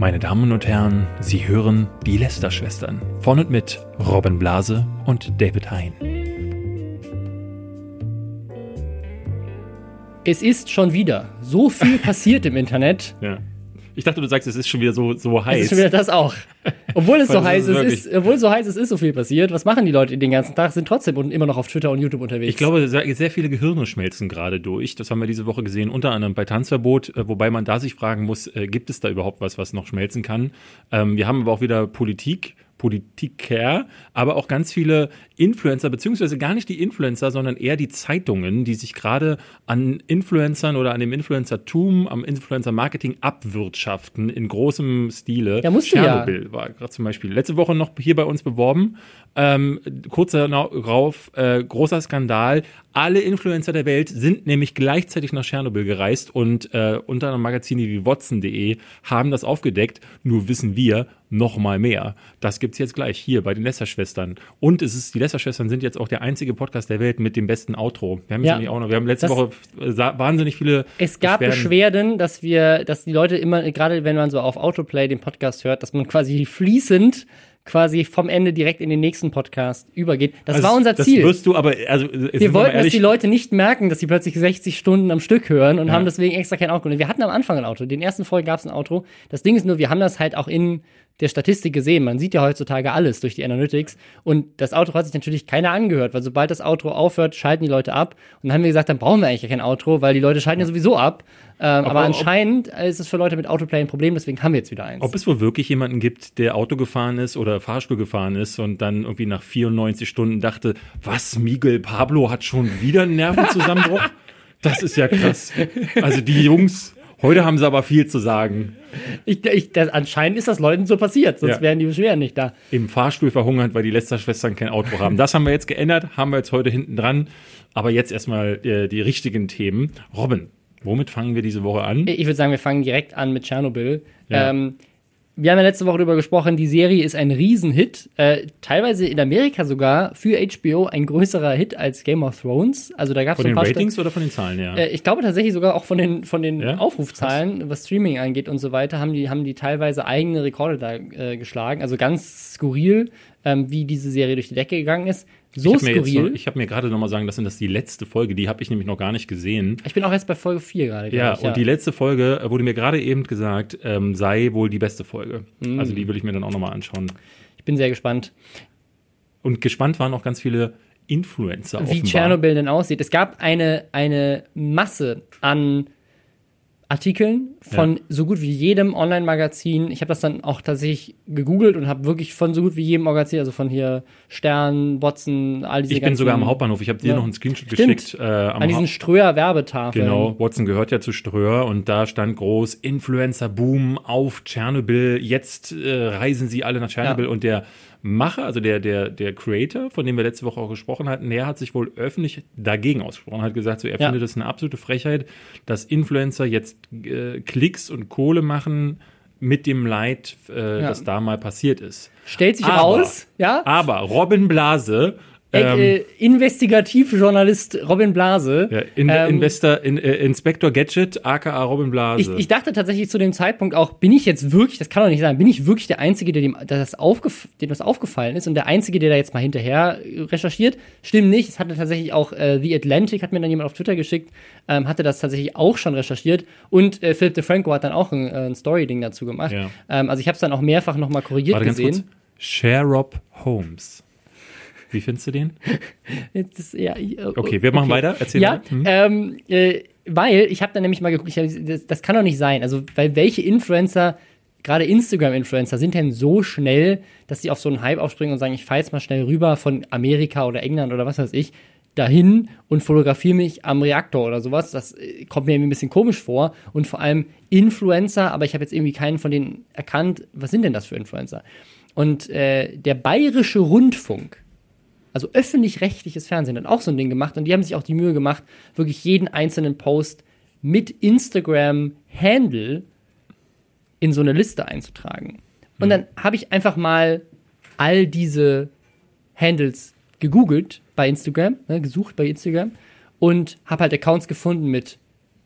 Meine Damen und Herren, Sie hören die Lester-Schwestern. Von und mit Robin Blase und David Hein. Es ist schon wieder so viel passiert im Internet. Ja. Ich dachte, du sagst, es ist schon wieder so, so heiß. Es ist schon wieder das auch. Obwohl es so heiß ist, ist, obwohl es so heiß ist, ist so viel passiert. Was machen die Leute den ganzen Tag? Sind trotzdem immer noch auf Twitter und YouTube unterwegs. Ich glaube, sehr viele Gehirne schmelzen gerade durch. Das haben wir diese Woche gesehen, unter anderem bei Tanzverbot, äh, wobei man da sich fragen muss, äh, gibt es da überhaupt was, was noch schmelzen kann? Ähm, wir haben aber auch wieder Politik Politiker, aber auch ganz viele Influencer, beziehungsweise gar nicht die Influencer, sondern eher die Zeitungen, die sich gerade an Influencern oder an dem Influencertum, am Influencer-Marketing abwirtschaften in großem Stile. Ja, musst du Tschernobyl ja. war gerade zum Beispiel letzte Woche noch hier bei uns beworben. Ähm, kurz darauf, äh, großer Skandal. Alle Influencer der Welt sind nämlich gleichzeitig nach Tschernobyl gereist und äh, unter anderem Magazine wie Watson.de haben das aufgedeckt. Nur wissen wir noch mal mehr. Das gibt's jetzt gleich hier bei den Lästerschwestern. Und es ist, die Lästerschwestern sind jetzt auch der einzige Podcast der Welt mit dem besten Outro. Wir haben, ja, auch noch, wir haben letzte Woche äh, wahnsinnig viele. Es gab Beschwerden. Beschwerden, dass wir, dass die Leute immer, gerade wenn man so auf Autoplay den Podcast hört, dass man quasi fließend quasi vom Ende direkt in den nächsten Podcast übergeht. Das also war unser Ziel. Das wirst du aber, also wir wollten, dass die Leute nicht merken, dass sie plötzlich 60 Stunden am Stück hören und ja. haben deswegen extra kein Auto. Wir hatten am Anfang ein Auto. Den ersten Folge gab es ein Auto. Das Ding ist nur, wir haben das halt auch in der Statistik gesehen. Man sieht ja heutzutage alles durch die Analytics. Und das Outro hat sich natürlich keiner angehört, weil sobald das Outro aufhört, schalten die Leute ab. Und dann haben wir gesagt, dann brauchen wir eigentlich kein Outro, weil die Leute schalten ja sowieso ab. Ähm, aber, aber, anscheinend ist es für Leute mit Autoplay ein Problem, deswegen haben wir jetzt wieder eins. Ob es wohl wirklich jemanden gibt, der Auto gefahren ist oder Fahrstuhl gefahren ist und dann irgendwie nach 94 Stunden dachte, was, Miguel Pablo hat schon wieder einen Nervenzusammenbruch? das ist ja krass. Also die Jungs, Heute haben sie aber viel zu sagen. Ich, ich, das, anscheinend ist das Leuten so passiert, sonst ja. wären die Beschwerden nicht da. Im Fahrstuhl verhungert, weil die Lästerschwestern kein Auto haben. Das haben wir jetzt geändert, haben wir jetzt heute hinten dran. Aber jetzt erstmal äh, die richtigen Themen. Robin, womit fangen wir diese Woche an? Ich würde sagen, wir fangen direkt an mit Tschernobyl. Ja. Ähm, wir haben ja letzte Woche darüber gesprochen, die Serie ist ein Riesenhit. Äh, teilweise in Amerika sogar für HBO ein größerer Hit als Game of Thrones. Also da gab es Von den Ratings St oder von den Zahlen, ja? Äh, ich glaube tatsächlich sogar auch von den, von den ja? Aufrufzahlen, was Streaming angeht und so weiter, haben die, haben die teilweise eigene Rekorde da äh, geschlagen. Also ganz skurril, ähm, wie diese Serie durch die Decke gegangen ist. So ich skurril. Noch, ich habe mir gerade noch mal sagen lassen, dass die letzte Folge, die habe ich nämlich noch gar nicht gesehen. Ich bin auch jetzt bei Folge 4 gerade. Ja, ich, ja, und die letzte Folge wurde mir gerade eben gesagt, ähm, sei wohl die beste Folge. Mhm. Also die will ich mir dann auch noch mal anschauen. Ich bin sehr gespannt. Und gespannt waren auch ganz viele Influencer. Wie Tschernobyl denn aussieht. Es gab eine, eine Masse an Artikeln von ja. so gut wie jedem Online-Magazin. Ich habe das dann auch tatsächlich gegoogelt und habe wirklich von so gut wie jedem Magazin, also von hier Stern, Watson, all diese Ich bin sogar am Hauptbahnhof. Ich habe dir ja. noch einen Screenshot Stimmt. geschickt. Äh, An diesen Ströer-Werbetafeln. Genau, Watson gehört ja zu Ströer und da stand groß Influencer-Boom auf Tschernobyl. Jetzt äh, reisen sie alle nach Tschernobyl ja. und der Macher, also der, der, der Creator, von dem wir letzte Woche auch gesprochen hatten, der hat sich wohl öffentlich dagegen ausgesprochen, hat gesagt, so, er ja. findet es eine absolute Frechheit, dass Influencer jetzt äh, Klicks und Kohle machen mit dem Leid, äh, ja. das da mal passiert ist. Stellt sich aber, raus, ja. Aber Robin Blase ähm, äh, Investigativjournalist Robin Blase. Ja, in, ähm, Investor, in, äh, Inspector Gadget, aka Robin Blase. Ich, ich, dachte tatsächlich zu dem Zeitpunkt auch, bin ich jetzt wirklich, das kann doch nicht sein, bin ich wirklich der Einzige, der dem, das, aufgef dem das aufgefallen ist und der Einzige, der da jetzt mal hinterher recherchiert? Stimmt nicht. Es hatte tatsächlich auch äh, The Atlantic, hat mir dann jemand auf Twitter geschickt, ähm, hatte das tatsächlich auch schon recherchiert und äh, Philip DeFranco hat dann auch ein, äh, ein Story-Ding dazu gemacht. Ja. Ähm, also ich habe es dann auch mehrfach nochmal korrigiert Warte, gesehen. Kurz. Sherrob Holmes. Wie findest du den? Das, ja, okay, wir machen okay. weiter. Erzähl ja, hm. ähm, äh, weil ich habe da nämlich mal geguckt, hab, das, das, kann doch nicht sein. Also, weil welche Influencer, gerade Instagram-Influencer, sind denn so schnell, dass sie auf so einen Hype aufspringen und sagen, ich fahre jetzt mal schnell rüber von Amerika oder England oder was weiß ich, dahin und fotografiere mich am Reaktor oder sowas. Das äh, kommt mir irgendwie ein bisschen komisch vor. Und vor allem Influencer, aber ich habe jetzt irgendwie keinen von denen erkannt, was sind denn das für Influencer? Und äh, der Bayerische Rundfunk also öffentlich-rechtliches Fernsehen hat auch so ein Ding gemacht und die haben sich auch die Mühe gemacht, wirklich jeden einzelnen Post mit Instagram-Handle in so eine Liste einzutragen. Und mhm. dann habe ich einfach mal all diese Handles gegoogelt bei Instagram, ne, gesucht bei Instagram und habe halt Accounts gefunden mit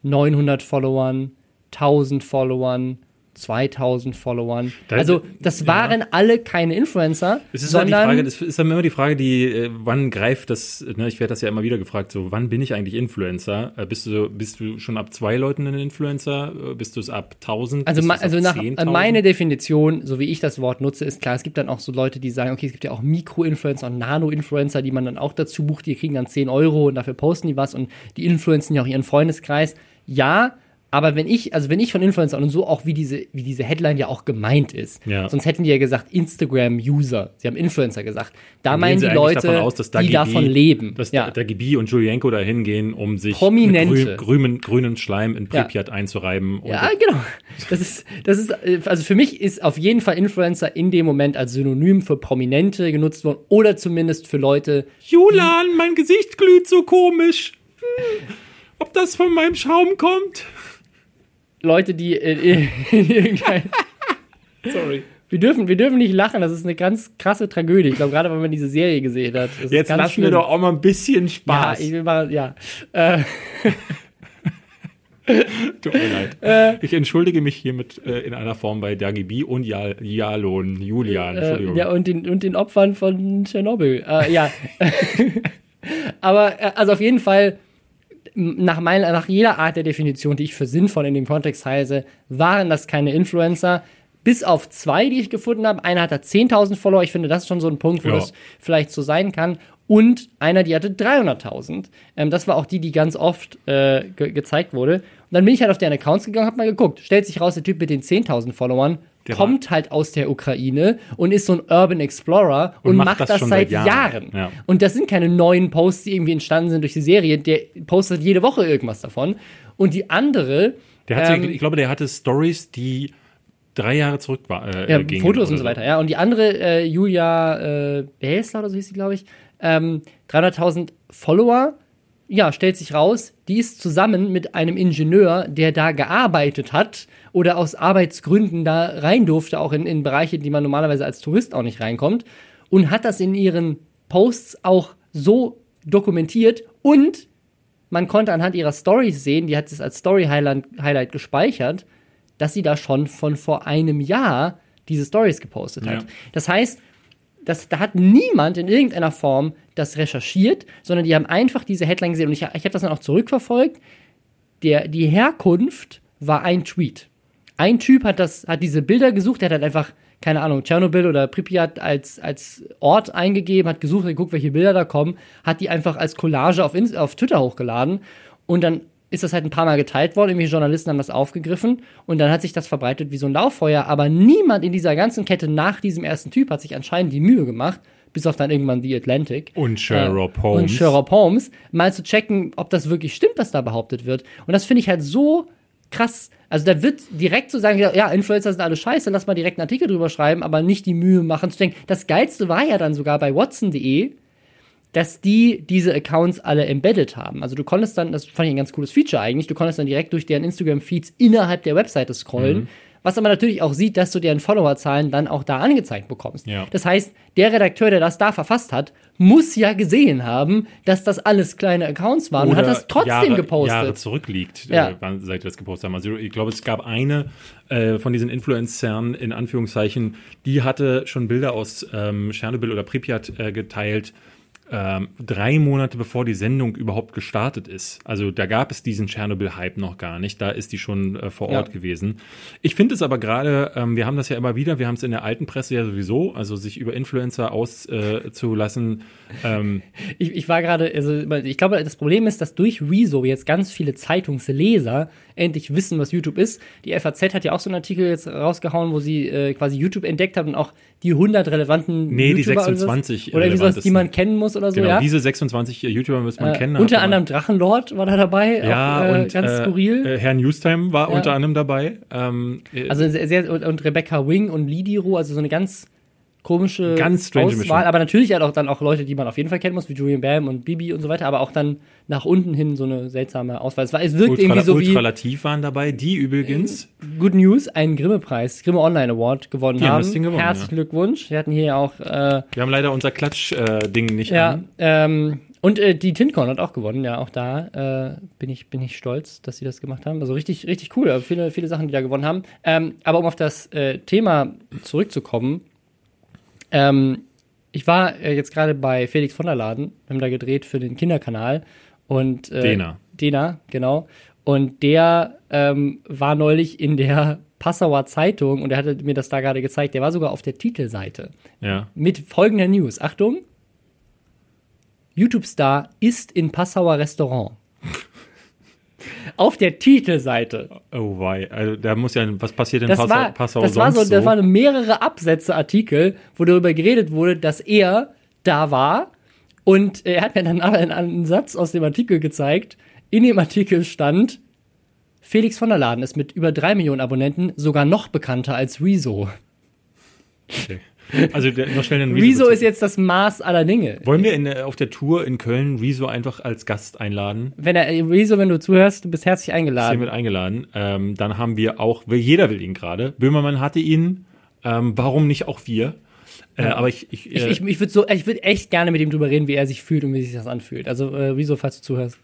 900 Followern, 1000 Followern, 2000 Followern. Da- also das ja. waren alle keine Influencer, Es ist halt die sondern Frage, das ist dann immer die Frage, die, äh, wann greift das, ne, ich werde das ja immer wieder gefragt, so, wann bin ich eigentlich Influencer? Äh, Bist du, bist du schon ab zwei Leuten ein Influencer? Äh, Bist du es ab 1000? Also, ma- also nach 10.000? meine Definition, so wie ich das Wort nutze, ist klar, es gibt dann auch so Leute, die sagen, okay, es gibt ja auch Mikro-Influencer und Nano-Influencer, die man dann auch dazu bucht, die kriegen dann 10 Euro und dafür posten die was und die influenzen ja auch ihren Freundeskreis. Ja, aber wenn ich, also wenn ich von Influencer und so auch wie diese, wie diese Headline ja auch gemeint ist, Ja. sonst hätten die ja gesagt Instagram-User. Sie haben Influencer gesagt. Da Gehen meinen die Leute, davon aus, dass die davon leben. Dass ja. ja. Dagi und Julienko da hingehen, um sich grün, grünen, grünen Schleim in Ja. Pripyat einzureiben. Und Ja, genau. Das ist, das ist, also für mich ist auf jeden Fall Influencer in dem Moment als Synonym für Prominente genutzt worden oder zumindest für Leute. Julian, mein Gesicht glüht so komisch. Hm, ob das von meinem Schaum kommt? Leute, die in, in, in irgendein, Sorry. wir dürfen, wir dürfen nicht lachen. Das ist eine ganz krasse Tragödie. Ich glaube, gerade wenn man diese Serie gesehen hat. Jetzt lassen wir schlimm. doch auch mal ein bisschen Ja, Spaß. ich will mal, ja. Äh, Tut mir leid. ich entschuldige mich hiermit äh, in einer Form bei Dagi B und Jal Jalon, Julian. äh, Entschuldigung. ja, und den, und den Opfern von Tschernobyl. Äh, ja. Aber, äh, also auf jeden Fall, nach, meiner, nach jeder Art der Definition, die ich für sinnvoll in dem Kontext heiße, waren das keine Influencer. Bis auf zwei, die ich gefunden habe. Einer hatte 10.000 Follower. Ich finde, das ist schon so ein Punkt, wo Ja. das vielleicht so sein kann. Und einer, die hatte 300.000. Ähm, das war auch die, die ganz oft äh, ge gezeigt wurde. Und dann bin ich halt auf deren Accounts gegangen, hab mal geguckt. Stellt sich raus, der Typ mit den 10.000 Followern Der kommt halt aus der Ukraine und ist so ein Urban Explorer und, Und macht, macht das, das schon seit seit Jahren. Jahren. Ja. Und das sind keine neuen Posts, die irgendwie entstanden sind durch die Serie. Der postet jede Woche irgendwas davon. Und die andere, Der hat, ähm, ich glaube, der hatte Stories, die drei Jahre zurück war, äh, ja, gingen Fotos und so weiter, ja. Und die andere, äh, Julia äh, Bäsler oder so hieß sie, glaube ich, ähm, 300.000 Follower, ja, stellt sich raus, die ist zusammen mit einem Ingenieur, der da gearbeitet hat oder aus Arbeitsgründen da rein durfte, auch in, in Bereiche, die man normalerweise als Tourist auch nicht reinkommt, und hat das in ihren Posts auch so dokumentiert und man konnte anhand ihrer Stories sehen, die hat es als Story-Highlight Highlight gespeichert, dass sie da schon von vor einem Jahr diese Stories gepostet hat. Ja. Das heißt, das, da hat niemand in irgendeiner Form das recherchiert, sondern die haben einfach diese Headline gesehen. Und ich, ich habe das dann auch zurückverfolgt. Der, die Herkunft war ein Tweet. Ein Typ hat, das, hat diese Bilder gesucht, der hat halt einfach, keine Ahnung, Tschernobyl oder Pripyat als, als Ort eingegeben, hat gesucht, geguckt, welche Bilder da kommen, hat die einfach als Collage auf, auf Twitter hochgeladen und dann ist das halt ein paar Mal geteilt worden, irgendwelche Journalisten haben das aufgegriffen und dann hat sich das verbreitet wie so ein Lauffeuer, aber niemand in dieser ganzen Kette nach diesem ersten Typ hat sich anscheinend die Mühe gemacht, bis auf dann irgendwann The Atlantic. Und Sherlock Äh, Holmes. Und Sherlock Holmes, mal zu checken, ob das wirklich stimmt, was da behauptet wird. Und das finde ich halt so krass. Also da wird direkt so sagen, ja, Influencer sind alle scheiße, lass mal direkt einen Artikel drüber schreiben, aber nicht die Mühe machen zu denken. Das Geilste war ja dann sogar bei Watson.de, dass die diese Accounts alle embedded haben. Also du konntest dann, das fand ich ein ganz cooles Feature eigentlich, du konntest dann direkt durch deren Instagram-Feeds innerhalb der Webseite scrollen, Mhm. was aber natürlich auch sieht, dass du deren Followerzahlen dann auch da angezeigt bekommst. Ja. Das heißt, der Redakteur, der das da verfasst hat, muss ja gesehen haben, dass das alles kleine Accounts waren und hat das trotzdem Jahre, gepostet. Jahre zurückliegt, Ja. äh, wann- seit wir das gepostet haben. Also ich glaube, es gab eine äh, von diesen Influencern in Anführungszeichen, die hatte schon Bilder aus ähm, Tschernobyl oder Pripyat äh, geteilt. Ähm, drei Monate bevor die Sendung überhaupt gestartet ist. Also da gab es diesen Tschernobyl-Hype noch gar nicht. Da ist die schon äh, vor Ja. Ort gewesen. Ich finde es aber gerade, ähm, wir haben das ja immer wieder, wir haben es in der alten Presse ja sowieso, also sich über Influencer auszulassen. Äh, ähm, Ich, ich war gerade, also ich glaube, das Problem ist, dass durch Rezo jetzt ganz viele Zeitungsleser endlich wissen, was YouTube ist. Die FAZ hat ja auch so einen Artikel jetzt rausgehauen, wo sie äh, quasi YouTube entdeckt hat und auch die 100 relevanten Nee, die YouTuber oder sowas. 26 oder sowas, die man kennen muss oder so, Genau, ja. diese 26 YouTuber müsste man äh, kennen. unter anderem Drachenlord war da dabei, ja, auch, äh, und ganz äh, skurril. Äh, Herr Newstime war Ja. unter anderem dabei. Ähm, äh, Also sehr, sehr und, und Rebecca Wing und Lidiro, also so eine ganz komische Ganz strange Auswahl, Mischung. aber natürlich halt auch dann auch Leute, die man auf jeden Fall kennen muss, wie Julian Bam und Bibi und so weiter, aber auch dann nach unten hin so eine seltsame Auswahl. Es, war, es wirkt Ultra, irgendwie so wie Ultralativ waren dabei, die übrigens. Good News, einen Grimme-Preis, Grimme Online Award gewonnen Die haben haben. das Ding gewonnen, Herzlichen ja. Glückwunsch. Wir hatten hier auch äh, Wir haben leider unser Klatsch-Ding nicht ja, an. ähm, Und äh, die Tintcorn hat auch gewonnen, ja, auch da äh, bin, ich, bin ich stolz, dass sie das gemacht haben. Also richtig, richtig cool, viele, viele Sachen, die da gewonnen haben. Ähm, aber um auf das äh, Thema zurückzukommen, ähm, ich war äh, jetzt gerade bei Felix von der Laden, wir haben da gedreht für den Kinderkanal und äh, Dena. Dena, genau. Und der ähm, war neulich in der Passauer Zeitung und er hatte mir das da gerade gezeigt. Der war sogar auf der Titelseite Ja. mit folgender News. Achtung. YouTube-Star ist in Passauer Restaurant. Auf der Titelseite. Oh wei, also da muss ja, was passiert in Das Passau, war, Passau das war sonst so, das waren mehrere Absätze Artikel, wo darüber geredet wurde, dass er da war. Und er hat mir dann aber einen, einen Satz aus dem Artikel gezeigt. In dem Artikel stand, Felix von der Laden ist mit über drei Millionen Abonnenten sogar noch bekannter als Rezo. Okay. Also noch schnell einen Rezo Bezug. ist jetzt das Maß aller Dinge. Wollen wir in, der- auf der Tour in Köln Rezo einfach als Gast einladen? Wenn er, Rezo, wenn du zuhörst, du bist herzlich Ist eingeladen. mit eingeladen. Ähm, dann haben wir auch, jeder will ihn gerade. Böhmermann hatte ihn. Ähm, warum nicht auch wir? Äh, aber ich, ich, Ich, äh, ich, ich würde so, ich würde echt gerne mit ihm drüber reden, wie er sich fühlt und wie sich das anfühlt. Also, äh, Rezo, falls du zuhörst.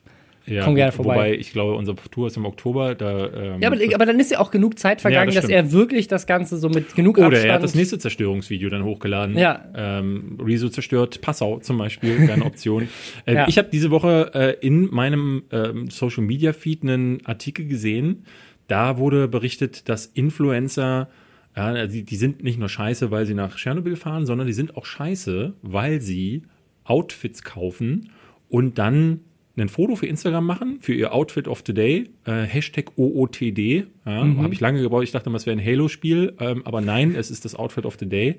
Ja, komm gerne vorbei. Wobei ich glaube, unsere Tour ist im Oktober. Da, ähm, Ja, aber, aber dann ist ja auch genug Zeit vergangen, Ja, das dass er wirklich das Ganze so mit genug Oder Abstand. er hat das nächste Zerstörungsvideo dann hochgeladen. Ja. Ähm, Rezo zerstört Passau zum Beispiel, wäre eine Option. äh, Ja. Ich habe diese Woche äh, in meinem ähm, Social Media Feed einen Artikel gesehen. Da wurde berichtet, dass Influencer, ja, die, die sind nicht nur scheiße, weil sie nach Tschernobyl fahren, sondern die sind auch scheiße, weil sie Outfits kaufen und dann ein Foto für Instagram machen, für ihr Outfit of the Day, äh, Hashtag OOTD. Ja, Mhm. Habe ich lange gebraucht. Ich dachte immer, es wäre ein Halo-Spiel, ähm, aber nein, es ist das Outfit of the Day.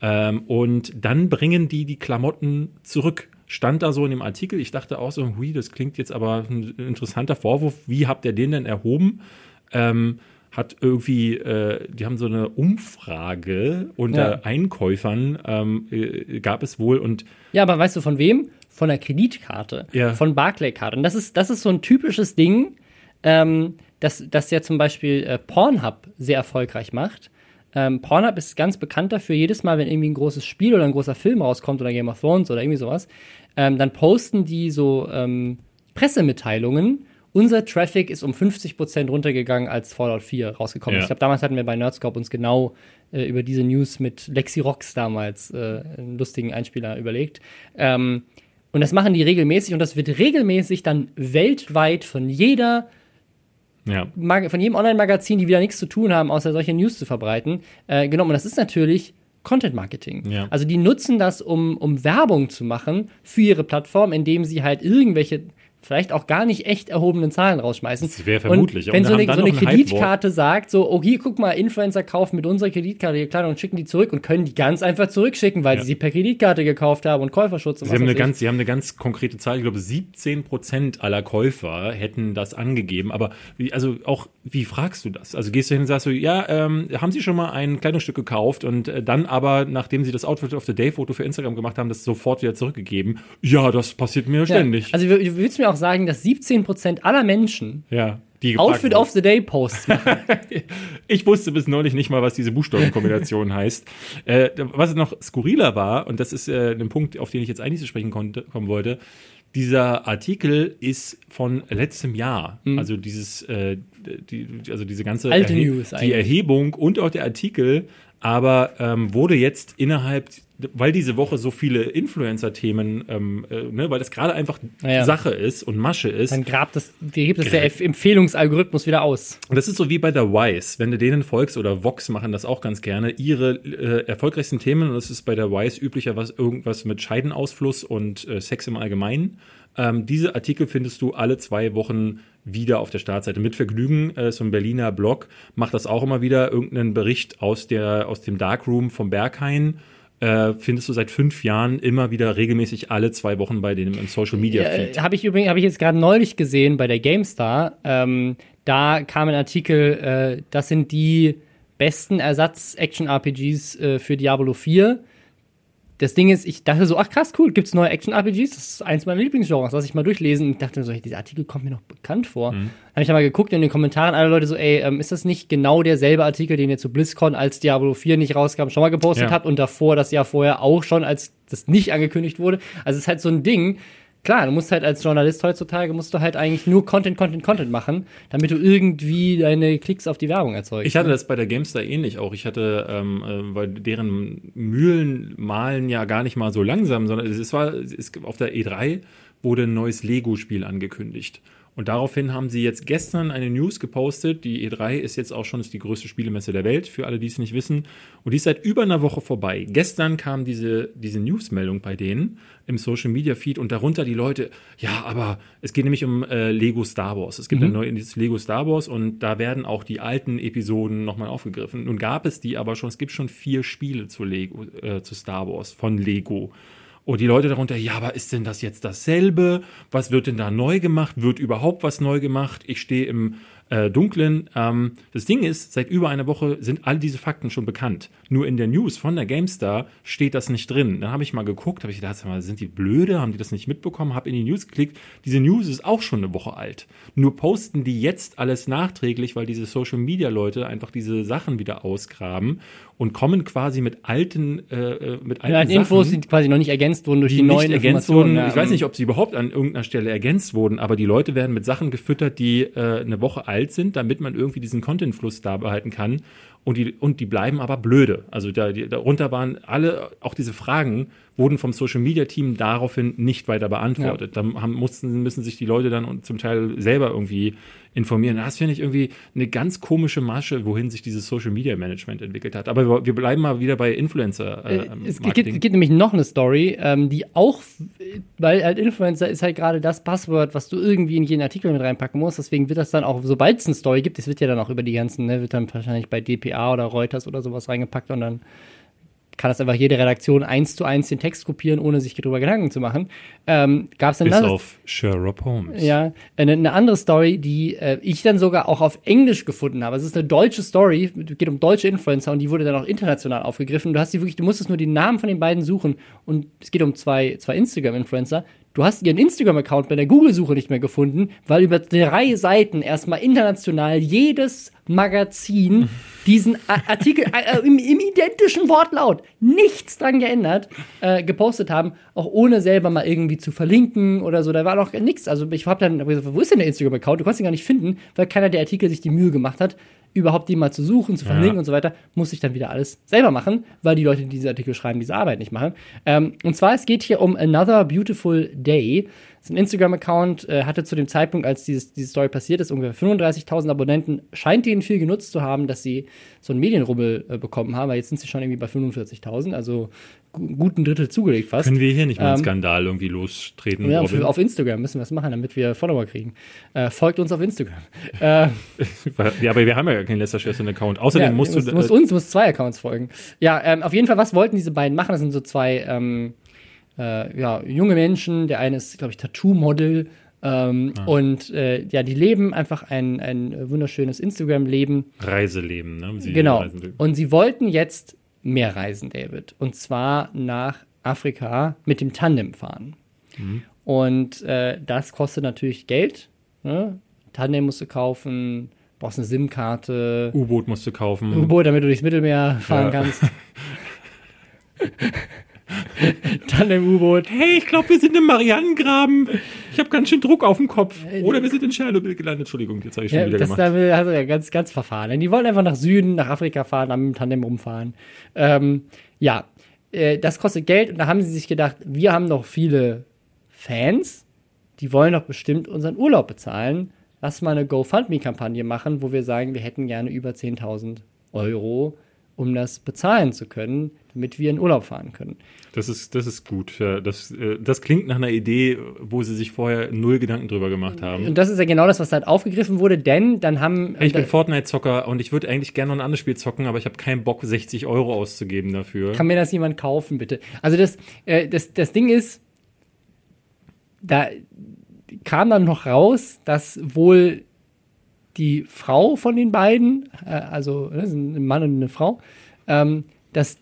Ähm, und dann bringen die die Klamotten zurück. Stand da so in dem Artikel. Ich dachte auch so, hui, das klingt jetzt aber ein interessanter Vorwurf. Wie habt ihr den denn erhoben? Ähm, hat irgendwie, äh, die haben so eine Umfrage unter Ja. Einkäufern, ähm, äh, gab es wohl und Ja, aber weißt du von wem? Von der Kreditkarte. Ja. Von Barclaycard. Und das ist, das ist so ein typisches Ding, ähm, das, das ja zum Beispiel äh, Pornhub sehr erfolgreich macht. Ähm, Pornhub ist ganz bekannt dafür, jedes Mal, wenn irgendwie ein großes Spiel oder ein großer Film rauskommt oder Game of Thrones oder irgendwie sowas, ähm, dann posten die so ähm, Pressemitteilungen. Unser Traffic ist um 50% runtergegangen, als Fallout 4 rausgekommen ist. Ja. Ich glaube, damals hatten wir bei Nerdscope uns genau äh, über diese News mit Lexi Rox damals äh, einen lustigen Einspieler überlegt. Ähm, und das machen die regelmäßig und das wird regelmäßig dann weltweit von jeder ja, von jedem Online-Magazin, die wieder nichts zu tun haben, außer solche News zu verbreiten, äh, genommen. Und das ist natürlich Content Marketing. Ja. Also die nutzen das, um, um Werbung zu machen für ihre Plattform, indem sie halt irgendwelche vielleicht auch gar nicht echt erhobenen Zahlen rausschmeißen. Das wäre vermutlich. Und wenn Und so eine, so eine ein Kreditkarte sagt, so, oh hier, guck mal, Influencer kaufen mit unserer Kreditkarte ihre Kleidung und schicken die zurück und können die ganz einfach zurückschicken, weil Ja. sie sie per Kreditkarte gekauft haben und Käuferschutz und Sie haben, eine ganz, Sie haben eine ganz konkrete Zahl, ich glaube 17 Prozent aller Käufer hätten das angegeben. Aber wie, also auch, wie fragst du das? Also gehst du hin und sagst so, ja, ähm, haben Sie schon mal ein Kleidungsstück gekauft und äh, dann aber, nachdem Sie das Outfit of the Day Foto für Instagram gemacht haben, das sofort wieder zurückgegeben? Ja, das passiert mir ständig. Ja. Also du willst mir auch sagen, dass 17% aller Menschen ja. Die Outfit wurden. of the Day Posts machen. Ich wusste bis neulich nicht mal, was diese Buchstabenkombination heißt. Äh, was noch skurriler war, und das ist äh, ein Punkt, auf den ich jetzt eigentlich zu sprechen konnte, kommen wollte, dieser Artikel ist von letztem Jahr. Also dieses, äh, die, also diese ganze Mhm. Alte Erhe- News die eigentlich. Erhebung und auch der Artikel, aber ähm, wurde jetzt innerhalb, weil diese Woche so viele Influencer-Themen, ähm, äh, ne, weil das gerade einfach Ja. Sache ist und Masche ist, Dann grabt das, dir gibt es der Empf- Empfehlungsalgorithmus wieder aus. und das ist so wie bei der Wise. Wenn du denen folgst, oder Vox machen das auch ganz gerne, ihre äh, erfolgreichsten Themen, und das ist bei der Wise üblicherweise irgendwas mit Scheidenausfluss und äh, Sex im Allgemeinen. Ähm, diese Artikel findest du alle zwei Wochen wieder auf der Startseite. Mit Vergnügen, äh, so ein Berliner Blog, macht das auch immer wieder, irgendeinen Bericht aus, der, aus dem Darkroom vom Berghain. Äh, findest du seit fünf Jahren immer wieder regelmäßig alle zwei Wochen bei dem im Social Media Feed. Äh, habe ich übrigens, habe ich jetzt gerade neulich gesehen bei der GameStar. Ähm, da kam ein Artikel, äh, das sind die besten Ersatz-Action-RPGs äh, für Diablo 4. Das Ding ist, ich dachte so, ach krass, cool, gibt's neue Action-RPGs? Das ist eins meiner Lieblingsgenres. Lass ich mal durchlesen. Und dachte so, dieser Artikel kommt mir noch bekannt vor. Mhm. Habe ich da mal geguckt in den Kommentaren, alle Leute so, ey, ähm, ist das nicht genau derselbe Artikel, den ihr zu BlizzCon, als Diablo 4 nicht rauskam, schon mal gepostet Ja. habt und davor das Jahr vorher auch schon, als das nicht angekündigt wurde? Also es ist halt so ein Ding. Klar, du musst halt als Journalist heutzutage, musst du halt eigentlich nur Content, Content, Content machen, damit du irgendwie deine Klicks auf die Werbung erzeugst. Ich hatte das bei der GameStar ähnlich auch. Ich hatte, ähm, äh, weil deren Mühlen malen ja gar nicht mal so langsam, sondern es war, es, auf der E3 wurde ein neues Lego-Spiel angekündigt. Und daraufhin haben sie jetzt gestern eine News gepostet. Die E3 ist jetzt auch schon die größte Spielemesse der Welt, für alle, die es nicht wissen. Und die ist seit über einer Woche vorbei. Gestern kam diese, diese Newsmeldung bei denen im Social Media Feed und darunter die Leute, ja, aber es geht nämlich um äh, Lego Star Wars. Es gibt mhm. ein neues Lego Star Wars und da werden auch die alten Episoden nochmal aufgegriffen. Nun gab es die aber schon, es gibt schon vier Spiele zu Lego, äh, zu Star Wars von Lego. Und die Leute darunter, ja, aber ist denn das jetzt dasselbe? Was wird denn da neu gemacht? Wird überhaupt was neu gemacht? Ich stehe im äh, Dunklen. Ähm, das Ding ist, seit über einer Woche sind all diese Fakten schon bekannt. Nur in der News von der GameStar steht das nicht drin. Dann habe ich mal geguckt, habe ich gedacht, sind die blöde? Haben die das nicht mitbekommen? Habe in die News geklickt. Diese News ist auch schon eine Woche alt. Nur posten die jetzt alles nachträglich, weil diese Social Media Leute einfach diese Sachen wieder ausgraben und kommen quasi mit alten, äh, äh mit alten ja, Sachen, Infos, die quasi noch nicht ergänzt wurden durch die, die neuen ergänzt wurden. Ich weiß nicht, ob sie überhaupt an irgendeiner Stelle ergänzt wurden, aber die Leute werden mit Sachen gefüttert, die äh, eine Woche alt sind, damit man irgendwie diesen Contentfluss da behalten kann. Und die, und die bleiben aber blöde. Also da, die, darunter waren alle, auch diese Fragen wurden vom Social Media Team daraufhin nicht weiter beantwortet. Ja. Da haben, mussten, müssen sich die Leute dann zum Teil selber irgendwie informieren. Das finde ich irgendwie eine ganz komische Masche, wohin sich dieses Social Media Management entwickelt hat. Aber wir bleiben mal wieder bei Influencer. Äh, äh es gibt, gibt, nämlich noch eine Story, ähm, die auch, weil halt Influencer ist halt gerade das Passwort, was du irgendwie in jeden Artikel mit reinpacken musst. Deswegen wird das dann auch, sobald es eine Story gibt, das wird ja dann auch über die ganzen, ne, wird dann wahrscheinlich bei DPA oder Reuters oder sowas reingepackt und dann kann das einfach jede Redaktion eins zu eins den Text kopieren, ohne sich darüber Gedanken zu machen. Ähm, Gab es Bis auf Sherlock Holmes. Ja, eine, eine andere Story, die äh, ich dann sogar auch auf Englisch gefunden habe. Es ist eine deutsche Story, geht um deutsche Influencer und die wurde dann auch international aufgegriffen. Du hast die wirklich, du musstest nur die Namen von den beiden suchen und es geht um zwei, zwei Instagram-Influencer. Du hast ihren Instagram-Account bei der Google-Suche nicht mehr gefunden, weil über drei Seiten erstmal international jedes Magazin diesen Artikel äh, äh, im, im, identischen Wortlaut, nichts dran geändert, äh, gepostet haben, auch ohne selber mal irgendwie zu verlinken oder so. Da war noch nichts. Also ich habe dann hab gesagt, wo ist denn der Instagram-Account? Du konntest ihn gar nicht finden, weil keiner der Artikel sich die Mühe gemacht hat, überhaupt die mal zu suchen, zu verlinken ja. und so weiter, muss ich dann wieder alles selber machen, weil die Leute, die diese Artikel schreiben, diese Arbeit nicht machen. Ähm, und zwar, es geht hier um Another Beautiful Day. Das ist ein Instagram-Account, äh, hatte zu dem Zeitpunkt, als dieses, diese Story passiert ist, ungefähr 35.000 Abonnenten. Scheint denen viel genutzt zu haben, dass sie so einen Medienrubbel äh, bekommen haben, weil jetzt sind sie schon irgendwie bei 45.000, also guten Drittel zugelegt fast. Können wir hier nicht mal einen ähm, Skandal irgendwie lostreten? Ja, für, auf Instagram müssen wir das machen, damit wir Follower kriegen. Äh, folgt uns auf Instagram. äh, ja, aber wir haben ja keinen Lester Account. Außerdem ja, musst du. Du musst uns, musst zwei Accounts folgen. Ja, ähm, auf jeden Fall, was wollten diese beiden machen? Das sind so zwei ähm, äh, ja, junge Menschen. Der eine ist, glaube ich, Tattoo-Model. Ähm, ah. Und äh, ja, die leben einfach ein, ein wunderschönes Instagram-Leben. Reiseleben, ne? Sie genau. Und sie wollten jetzt mehr reisen, David. Und zwar nach Afrika mit dem Tandem fahren. Mhm. Und äh, das kostet natürlich Geld. Ne? Tandem musst du kaufen, brauchst eine SIM-Karte. U-Boot musst du kaufen. U-Boot, damit du durchs Mittelmeer fahren ja. kannst. Dann im U-Boot. Hey, ich glaube, wir sind im Marianengraben. Ich habe ganz schön Druck auf dem Kopf. Oder wir sind in Tschernobyl gelandet. Entschuldigung, jetzt habe ich schon ja, wieder das gemacht. Das also ja ganz, ganz verfahren. Die wollen einfach nach Süden, nach Afrika fahren, am Tandem rumfahren. Ähm, ja, äh, das kostet Geld. Und da haben sie sich gedacht, wir haben noch viele Fans, die wollen doch bestimmt unseren Urlaub bezahlen. Lass mal eine GoFundMe-Kampagne machen, wo wir sagen, wir hätten gerne über 10.000 Euro um das bezahlen zu können, damit wir in Urlaub fahren können. Das ist, das ist gut. Das, äh, das klingt nach einer Idee, wo sie sich vorher null Gedanken drüber gemacht haben. Und das ist ja genau das, was halt aufgegriffen wurde, denn dann haben. Ich bin Fortnite-Zocker und ich würde eigentlich gerne noch ein anderes Spiel zocken, aber ich habe keinen Bock, 60 Euro auszugeben dafür. Kann mir das jemand kaufen, bitte? Also das, äh, das, das Ding ist, da kam dann noch raus, dass wohl die Frau von den beiden, äh, also ne, ein Mann und eine Frau, ähm, dass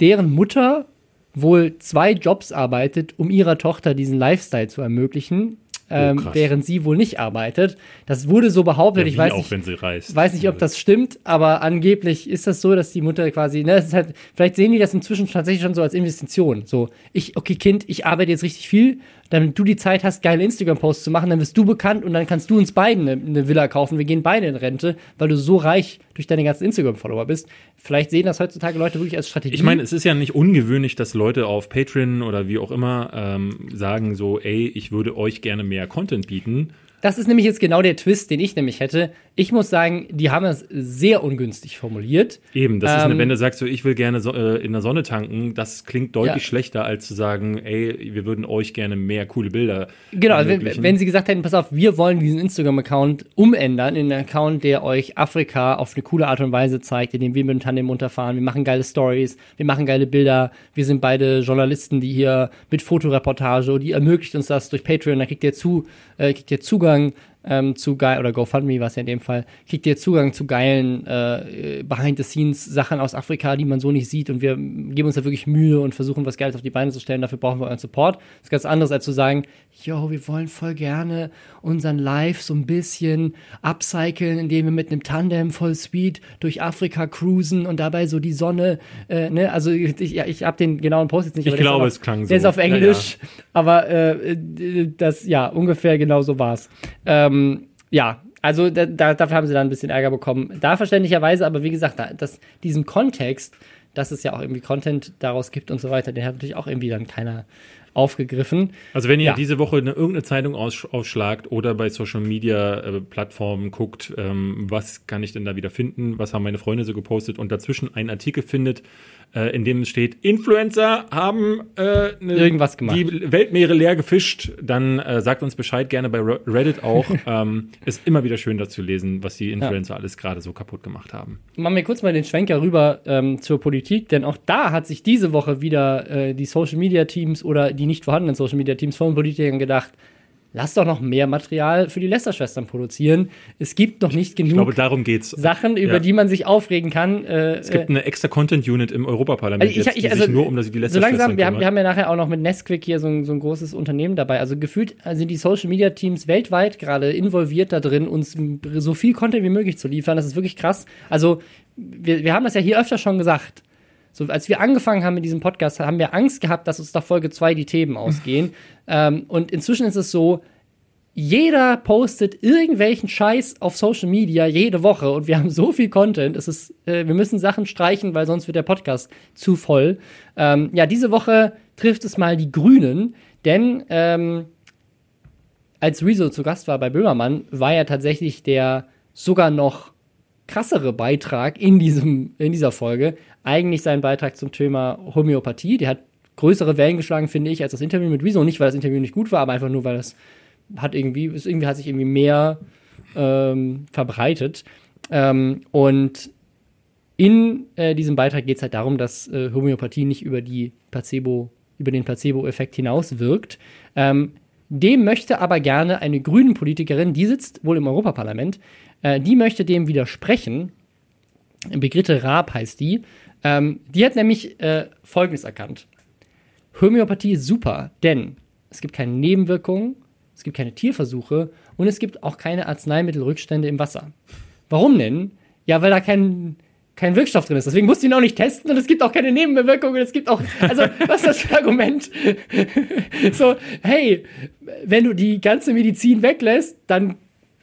deren Mutter wohl zwei Jobs arbeitet, um ihrer Tochter diesen Lifestyle zu ermöglichen. ähm, krass. während sie wohl nicht arbeitet. Das wurde so behauptet. Ja, ich weiß auch, nicht, wenn sie reist. weiß nicht, ob das stimmt, aber angeblich ist das so, dass die Mutter quasi, ne, halt, vielleicht sehen die das inzwischen tatsächlich schon so als Investition. So, ich, okay, Kind, ich arbeite jetzt richtig viel, damit du die Zeit hast, geile Instagram-Posts zu machen, dann wirst du bekannt und dann kannst du uns beiden eine, eine Villa kaufen. Wir gehen beide in Rente, weil du so reich durch deine ganzen Instagram-Follower bist. Vielleicht sehen das heutzutage Leute wirklich als Strategie. Ich meine, es ist ja nicht ungewöhnlich, dass Leute auf Patreon oder wie auch immer ähm, sagen so, ey, ich würde euch gerne mehr Content bieten. Das ist nämlich jetzt genau der Twist, den ich nämlich hätte. Ich muss sagen, die haben es sehr ungünstig formuliert. Eben, das ist Ähm, eine, wenn du sagst, so, ich will gerne so, äh, in der Sonne tanken, das klingt deutlich Ja. schlechter, als zu sagen, ey, wir würden euch gerne mehr coole Bilder. Genau, also wenn, wenn sie gesagt hätten, pass auf, wir wollen diesen Instagram-Account umändern in einen Account, der euch Afrika auf eine coole Art und Weise zeigt, indem wir mit dem Tandem runterfahren, wir machen geile Stories, wir machen geile Bilder, wir sind beide Journalisten, die hier mit Fotoreportage, die ermöglicht uns das durch Patreon, da kriegt ihr zu, äh, kriegt ihr Zugang Zugang ähm, zu geil oder GoFundMe war es ja in dem Fall, kriegt ihr Zugang zu geilen äh, Behind-the-Scenes-Sachen aus Afrika, die man so nicht sieht und wir geben uns da wirklich Mühe und versuchen was Geiles auf die Beine zu stellen, dafür brauchen wir euren Support. Das ist ganz anderes als zu sagen, yo, wir wollen voll gerne unseren Live so ein bisschen upcyclen, indem wir mit einem Tandem voll Speed durch Afrika cruisen und dabei so die Sonne, äh, ne, also ich, ja, ich habe den genauen Post jetzt nicht, Ich glaube, aber- es klang so. Der ist auf Ja, Englisch, aber äh, das, ja, ungefähr genau so war's. Ähm, ja, also da, da, dafür haben sie dann ein bisschen Ärger bekommen. Da verständlicherweise, aber wie gesagt, da, das, diesen Kontext, dass es ja auch irgendwie Content daraus gibt und so weiter, den hat natürlich auch irgendwie dann keiner aufgegriffen. Also wenn ihr Ja. diese Woche eine, irgendeine Zeitung aus, aufschlagt oder bei Social Media äh, Plattformen guckt, ähm, was kann ich denn da wieder finden, was haben meine Freunde so gepostet und dazwischen einen Artikel findet, äh, in dem es steht, Influencer haben äh, ne, Irgendwas gemacht. die Weltmeere leer gefischt, dann äh, sagt uns Bescheid gerne bei Re- Reddit auch. ähm, ist immer wieder schön, das zu lesen, was die Influencer alles gerade so kaputt gemacht haben. Machen wir kurz mal den Schwenker rüber ähm, zur Politik, denn auch da hat sich diese Woche wieder äh, die Social Media Teams oder die nicht vorhandenen Social Media Teams von Politikern gedacht, lass doch noch mehr Material für die Lester-Schwestern produzieren. Es gibt noch nicht Ich genug glaube, darum geht's. Sachen, über Ja. die man sich aufregen kann. Äh, Es gibt eine extra Content-Unit im Europaparlament, Also ich- jetzt, ich- also sich nur um das, die so letzte langsam, wir haben, wir haben ja nachher auch noch mit Nesquik hier so ein, so ein großes Unternehmen dabei. Also gefühlt sind die Social Media Teams weltweit gerade involviert da drin, uns so viel Content wie möglich zu liefern. Das ist wirklich krass. Also wir, wir haben das ja hier öfter schon gesagt. So, als wir angefangen haben mit diesem Podcast, haben wir Angst gehabt, dass uns nach Folge 2 die Themen ausgehen. ähm, und inzwischen ist es so, jeder postet irgendwelchen Scheiß auf Social Media jede Woche und wir haben so viel Content. Es ist, äh, wir müssen Sachen streichen, weil sonst wird der Podcast zu voll. Ähm, ja, diese Woche trifft es mal die Grünen, denn ähm, als Rezo zu Gast war bei Böhmermann, war ja tatsächlich der sogar noch krassere Beitrag in, diesem, in dieser Folge eigentlich sein Beitrag zum Thema Homöopathie. Der hat größere Wellen geschlagen, finde ich, als das Interview mit Rezo. Nicht, weil das Interview nicht gut war, aber einfach nur, weil es hat irgendwie, es irgendwie hat sich irgendwie mehr ähm, verbreitet. Ähm, und in äh, diesem Beitrag geht es halt darum, dass äh, Homöopathie nicht über die Placebo, über den Placebo-Effekt hinaus wirkt. Ähm, dem möchte aber gerne eine grünen Politikerin, die sitzt wohl im Europaparlament, äh, die möchte dem widersprechen. Brigitte Raab heißt die. Ähm, die hat nämlich äh, Folgendes erkannt. Homöopathie ist super, denn es gibt keine Nebenwirkungen, es gibt keine Tierversuche und es gibt auch keine Arzneimittelrückstände im Wasser. Warum denn? Ja, weil da kein, kein Wirkstoff drin ist. Deswegen musst du ihn auch nicht testen und es gibt auch keine Nebenwirkungen. Es gibt auch, also, was ist das für ein Argument? so, hey, wenn du die ganze Medizin weglässt, dann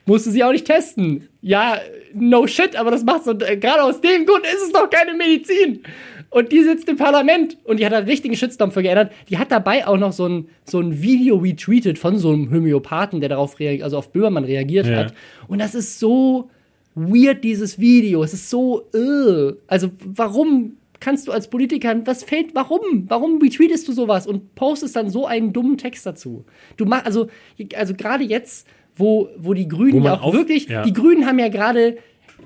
musst du sie auch nicht testen. Ja, no shit, aber das macht so, äh, gerade aus dem Grund ist es doch keine Medizin. Und die sitzt im Parlament und die hat einen richtigen Shitstorm für geändert. Die hat dabei auch noch so ein, so ein Video retweetet von so einem Homöopathen, der darauf reagiert, also auf Böhmermann reagiert Ja. hat. Und das ist so weird, dieses Video. Es ist so, äh. also warum kannst du als Politiker, was fällt, warum? Warum retweetest du sowas und postest dann so einen dummen Text dazu? Du machst, also, also gerade jetzt, wo, wo die Grünen Wo ja auch auf- wirklich, ja. die Grünen haben ja gerade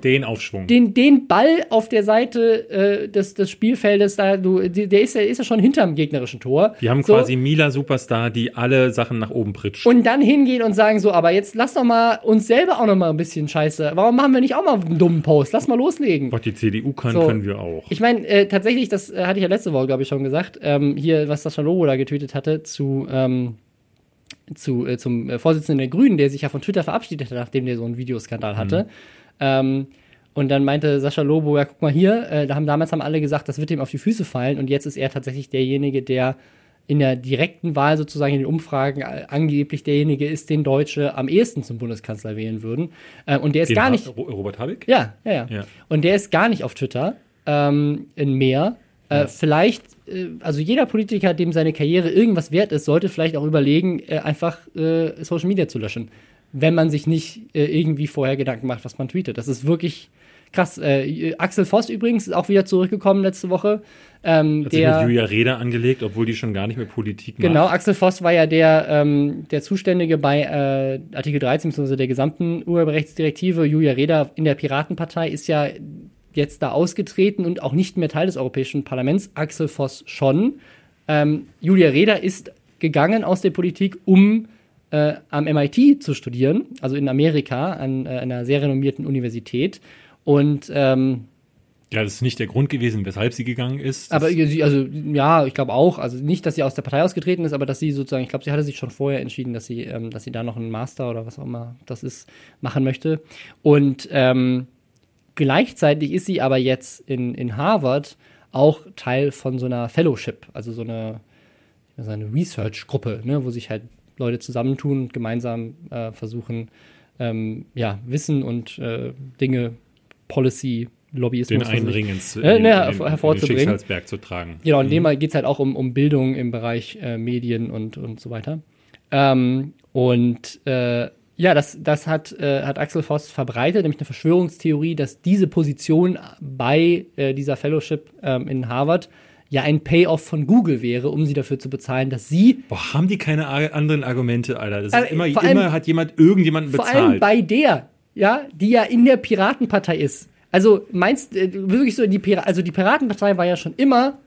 Den Aufschwung. den, den Ball auf der Seite äh, des, des Spielfeldes, da, du, der ist ja, ist ja schon hinterm gegnerischen Tor. Die haben So. quasi Mila Superstar, die alle Sachen nach oben pritscht. Und dann hingehen und sagen so, aber jetzt lass doch mal uns selber auch noch mal ein bisschen Scheiße. Warum machen wir nicht auch mal einen dummen Post? Lass mal loslegen. Was die CDU kann, So. können wir auch. Ich meine, äh, tatsächlich, das äh, hatte ich ja letzte Woche, glaube ich, schon gesagt, ähm, hier, was das Logo da getweetet hatte, zu, ähm, zu, äh, zum äh, Vorsitzenden der Grünen, der sich ja von Twitter verabschiedet hat, nachdem der so einen Videoskandal hatte. Ähm, und dann meinte Sascha Lobo, ja, guck mal hier, äh, da haben damals haben alle gesagt, das wird ihm auf die Füße fallen. Und jetzt ist er tatsächlich derjenige, der in der direkten Wahl sozusagen in den Umfragen äh, angeblich derjenige ist, den Deutsche am ehesten zum Bundeskanzler wählen würden. Äh, und der ist Den gar nicht. Ro- Robert Habeck? Ja, ja, ja, Ja. Und der ist gar nicht auf Twitter ähm, in mehr. Äh, Vielleicht, äh, also jeder Politiker, dem seine Karriere irgendwas wert ist, sollte vielleicht auch überlegen, äh, einfach äh, Social Media zu löschen, wenn man sich nicht äh, irgendwie vorher Gedanken macht, was man tweetet. Das ist wirklich krass. Äh, Axel Voss übrigens ist auch wieder zurückgekommen letzte Woche. Ähm, Hat sich mit der, Julia Reda angelegt, obwohl die schon gar nicht mehr Politik macht. Genau, Axel Voss war ja der, ähm, der Zuständige bei äh, Artikel 13 bzw. der gesamten Urheberrechtsdirektive. Julia Reda in der Piratenpartei ist ja jetzt da ausgetreten und auch nicht mehr Teil des Europäischen Parlaments. Axel Voss schon. Ähm, Julia Reda ist gegangen aus der Politik, um äh, am MIT zu studieren, also in Amerika an äh, einer sehr renommierten Universität. Und ähm, Ja, das ist nicht der Grund gewesen, weshalb sie gegangen ist. aber sie, also ja, ich glaube auch, also nicht, dass sie aus der Partei ausgetreten ist, aber dass sie sozusagen, ich glaube, sie hatte sich schon vorher entschieden, dass sie, ähm, dass sie da noch einen Master oder was auch immer das ist, machen möchte. Und ähm, gleichzeitig ist sie aber jetzt in, in Harvard auch Teil von so einer Fellowship, also so eine, so eine Research-Gruppe, ne, wo sich halt Leute zusammentun und gemeinsam äh, versuchen, ähm, ja, Wissen und äh, Dinge, Policy, Lobbyismus, den was weiß ich, einen Ring ins Äh, in, ne, in den hervorzubringen. Schicksalsberg zu tragen. Genau, in dem Fall geht es halt auch um, um Bildung im Bereich äh, Medien und, und so weiter. Ähm, und äh, ja, das, das hat, äh, hat Axel Voss verbreitet, nämlich eine Verschwörungstheorie, dass diese Position bei äh, dieser Fellowship ähm, in Harvard ja ein Payoff von Google wäre, um sie dafür zu bezahlen, dass sie Boah, haben die keine anderen Argumente, Alter? Das ist immer, vor allem- immer hat jemand irgendjemanden vor allem bezahlt. bei der, ja, die ja in der Piratenpartei ist. Also meinst äh, wirklich so die Pira also die Piratenpartei war ja schon immer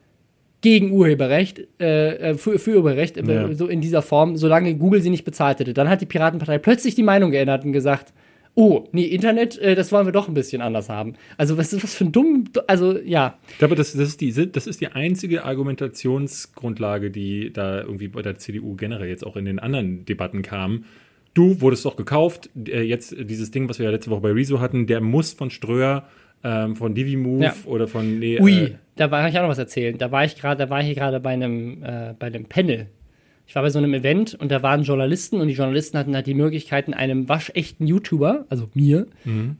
gegen Urheberrecht, äh, äh, für, für Urheberrecht, äh, Ja. so in dieser Form, solange Google sie nicht bezahlt hätte. Dann hat die Piratenpartei plötzlich die Meinung geändert und gesagt, oh, nee, Internet, äh, das wollen wir doch ein bisschen anders haben. Also was ist was für ein dumm, also ja. Ich glaube, das, das, ist die, das ist die einzige Argumentationsgrundlage, die da irgendwie bei der CDU generell jetzt auch in den anderen Debatten kam. Du wurdest doch gekauft. Äh, Jetzt dieses Ding, was wir ja letzte Woche bei Rezo hatten, der muss von Ströer, ähm, von Divimove Ja. oder von. Nee, Ui, äh, da war ich auch noch was erzählen. Da war ich gerade, da war ich hier gerade bei einem, äh, bei einem Panel. Ich war bei so einem Event und da waren Journalisten und die Journalisten hatten halt die Möglichkeiten, einem waschechten YouTuber, also mir,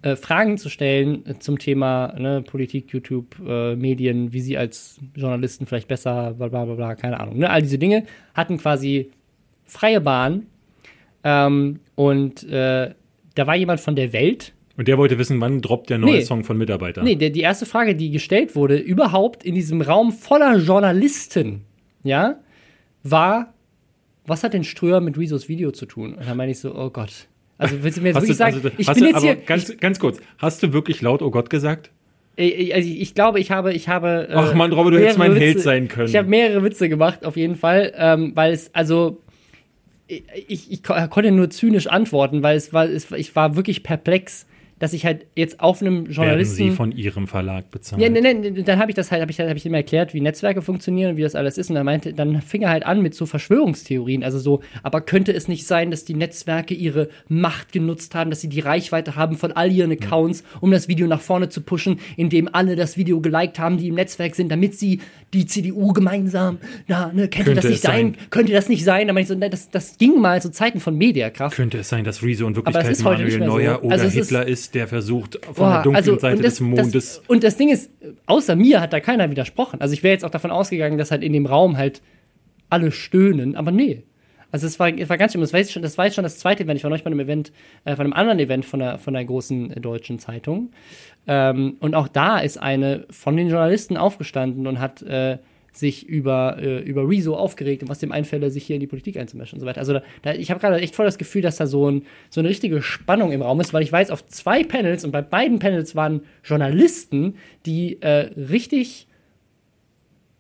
äh, Fragen zu stellen äh, zum Thema ne, Politik, YouTube, äh, Medien, wie sie als Journalisten vielleicht besser, bla bla bla, bla keine Ahnung. Ne? All diese Dinge hatten quasi freie Bahn. Ähm, und äh, da war jemand von der Welt, und der wollte wissen, wann droppt der neue Nee. Song von Mitarbeiter. Nee, der, die erste Frage, die gestellt wurde, überhaupt in diesem Raum voller Journalisten, ja, war, was hat denn Ströer mit Rezos Video zu tun? Und dann meine ich so, oh Gott. Also willst du mir jetzt wirklich du, sagen, also, ich bin du, jetzt hier, ganz, ganz kurz, hast du wirklich laut Oh Gott gesagt? ich, ich, also ich glaube, ich habe, ich habe. äh, Ach Mann, Robert, du hättest mein Held Witze- sein können. Ich habe mehrere Witze gemacht, auf jeden Fall, ähm, weil es, also, ich, ich, ich ko- konnte nur zynisch antworten, weil es war, es, ich war wirklich perplex, dass ich halt jetzt auf einem Werden Journalisten. sie von ihrem Verlag bezahlt? Ja, nein, nein, dann habe ich das halt, habe ich, hab ich ihm erklärt, wie Netzwerke funktionieren und wie das alles ist. Und er meinte, dann fing er halt an mit so Verschwörungstheorien. Also so, aber könnte es nicht sein, dass die Netzwerke ihre Macht genutzt haben, dass sie die Reichweite haben von all ihren Accounts, um das Video nach vorne zu pushen, indem alle das Video geliked haben, die im Netzwerk sind, damit sie die CDU gemeinsam, na, ne, könnte, das nicht sein. sein? Könnte das nicht sein? Da meinte ich so, ne, das, das ging mal zu Zeiten von Mediakraft. Könnte es sein, dass Rezo in das Wirklichkeit ist Manuel mehr so. Neuer oder Also es ist- Hitler ist, der versucht, von Boah, der dunklen also, Seite das, des Mondes. Das, und das Ding ist, außer mir hat da keiner widersprochen. Also ich wäre jetzt auch davon ausgegangen, dass halt in dem Raum halt alle stöhnen, aber nee. Also es war, es war ganz schlimm. Das war, jetzt schon, das war jetzt schon das zweite Event. Ich war neulich bei einem Event, äh, von einem anderen Event von einer, von einer großen äh, deutschen Zeitung. Ähm, und auch da ist eine von den Journalisten aufgestanden und hat äh, sich über, äh, über Rezo aufgeregt und was dem einfälle, sich hier in die Politik einzumischen und so weiter. Also da, da, ich habe gerade echt voll das Gefühl, dass da so, ein, so eine richtige Spannung im Raum ist, weil ich weiß, auf zwei Panels und bei beiden Panels waren Journalisten, die äh, richtig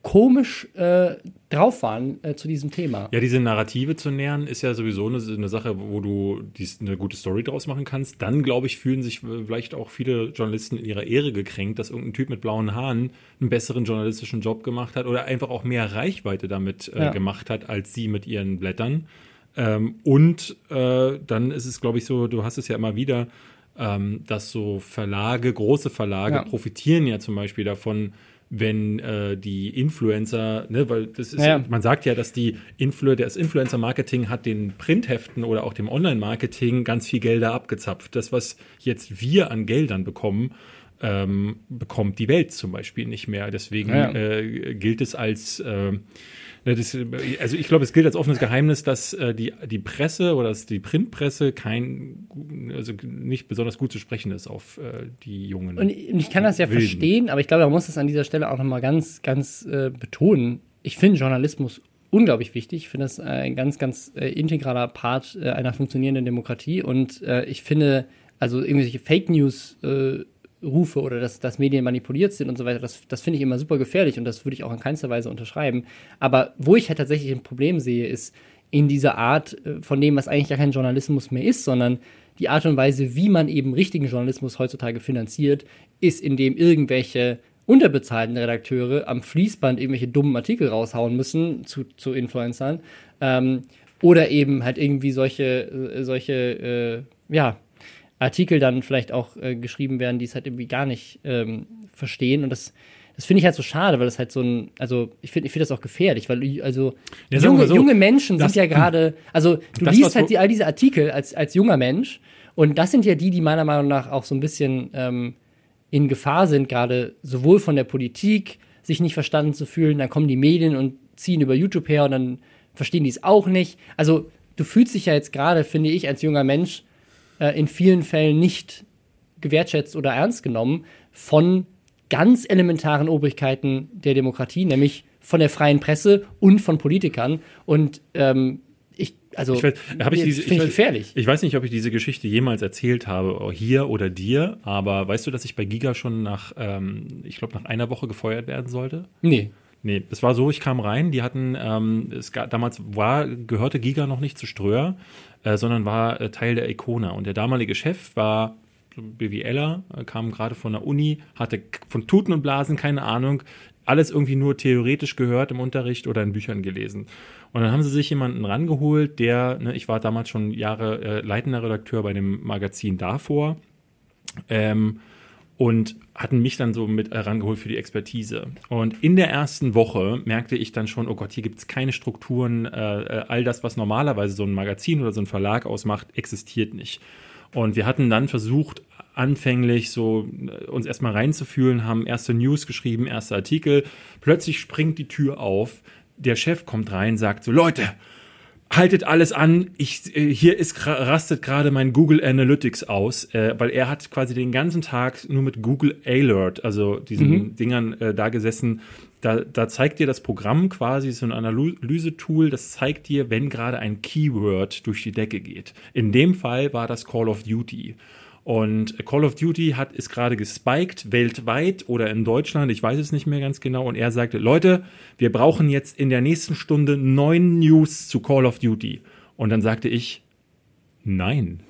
komisch äh, drauf waren äh, zu diesem Thema. Ja, diese Narrative zu nähern, ist ja sowieso eine, eine Sache, wo du dies, eine gute Story draus machen kannst. Dann, glaube ich, fühlen sich vielleicht auch viele Journalisten in ihrer Ehre gekränkt, dass irgendein Typ mit blauen Haaren einen besseren journalistischen Job gemacht hat oder einfach auch mehr Reichweite damit äh, Ja. gemacht hat, als sie mit ihren Blättern. Ähm, und äh, dann ist es, glaube ich, so, du hast es ja immer wieder, ähm, dass so Verlage, große Verlage ja. profitieren ja zum Beispiel davon, wenn äh, die Influencer, ne, weil das ist, ja. man sagt ja, dass die Influ das Influencer-Marketing hat den Printheften oder auch dem Online-Marketing ganz viel Gelder abgezapft. Das, was jetzt wir an Geldern bekommen, ähm, bekommt die Welt zum Beispiel nicht mehr. Deswegen ja. äh, gilt es als äh, das, also ich glaube, es gilt als offenes Geheimnis, dass äh, die, die Presse oder dass die Printpresse kein, also nicht besonders gut zu sprechen ist auf äh, die jungen. Und ich kann das ja Wilden. verstehen, aber ich glaube, man muss das an dieser Stelle auch nochmal ganz, ganz äh, betonen. Ich finde Journalismus unglaublich wichtig. Ich finde das ein ganz, ganz äh, integraler Part äh, einer funktionierenden Demokratie und äh, ich finde, also irgendwelche Fake News äh, Rufe oder dass, dass Medien manipuliert sind und so weiter, das, das finde ich immer super gefährlich und das würde ich auch in keinster Weise unterschreiben. Aber wo ich halt tatsächlich ein Problem sehe, ist in dieser Art äh, von dem, was eigentlich ja kein Journalismus mehr ist, sondern die Art und Weise, wie man eben richtigen Journalismus heutzutage finanziert, ist, indem irgendwelche unterbezahlten Redakteure am Fließband irgendwelche dummen Artikel raushauen müssen zu, zu Influencern. Ähm, oder eben halt irgendwie solche, äh, solche äh, ja, Artikel dann vielleicht auch äh, geschrieben werden, die es halt irgendwie gar nicht ähm, verstehen. Und das, das finde ich halt so schade, weil das halt so ein, also ich finde ich finde das auch gefährlich, weil also ja, junge, so, junge Menschen das, sind ja gerade, also du das, liest halt die, all diese Artikel als, als junger Mensch und das sind ja die, die meiner Meinung nach auch so ein bisschen ähm, in Gefahr sind, gerade sowohl von der Politik, sich nicht verstanden zu fühlen, dann kommen die Medien und ziehen über YouTube her und dann verstehen die es auch nicht. Also du fühlst dich ja jetzt gerade, finde ich, als junger Mensch äh, in vielen Fällen nicht gewertschätzt oder ernst genommen von ganz elementaren Obrigkeiten der Demokratie, nämlich von der freien Presse und von Politikern. Und ähm, ich, also, ich weiß, ich diese, ich, weiß, gefährlich. Ich weiß nicht, ob ich diese Geschichte jemals erzählt habe, hier oder dir, aber weißt du, dass ich bei Giga schon nach, ähm, ich glaube, nach einer Woche gefeuert werden sollte? Nee. Nee, es war so, ich kam rein, die hatten, ähm, es gab, damals war, gehörte Giga noch nicht zu Ströer, äh, sondern war äh, Teil der Icona. Und der damalige Chef war BWLer, äh, kam gerade von der Uni, hatte von Tuten und Blasen keine Ahnung, alles irgendwie nur theoretisch gehört im Unterricht oder in Büchern gelesen. Und dann haben sie sich jemanden rangeholt, der, ne, ich war damals schon Jahre äh, leitender Redakteur bei dem Magazin davor. Ähm, und hatten mich dann so mit herangeholt für die Expertise. Und in der ersten Woche merkte ich dann schon, oh Gott, hier gibt es keine Strukturen, äh, äh, all das, was normalerweise so ein Magazin oder so ein Verlag ausmacht, existiert nicht. Und wir hatten dann versucht, anfänglich so äh, uns erstmal reinzufühlen, haben erste News geschrieben, erste Artikel. Plötzlich springt die Tür auf, der Chef kommt rein, sagt so, Leute, haltet alles an. Ich, äh, hier ist rastet gerade mein Google Analytics aus, äh, weil er hat quasi den ganzen Tag nur mit Google Alert, also diesen mhm. Dingern äh, da gesessen. Da, da zeigt dir das Programm quasi so ein Analyse-Tool, das zeigt dir, wenn gerade ein Keyword durch die Decke geht. In dem Fall war das Call of Duty. Und Call of Duty hat, ist gerade gespiked, weltweit oder in Deutschland, ich weiß es nicht mehr ganz genau. Und er sagte, Leute, wir brauchen jetzt in der nächsten Stunde neun News zu Call of Duty. Und dann sagte ich, nein.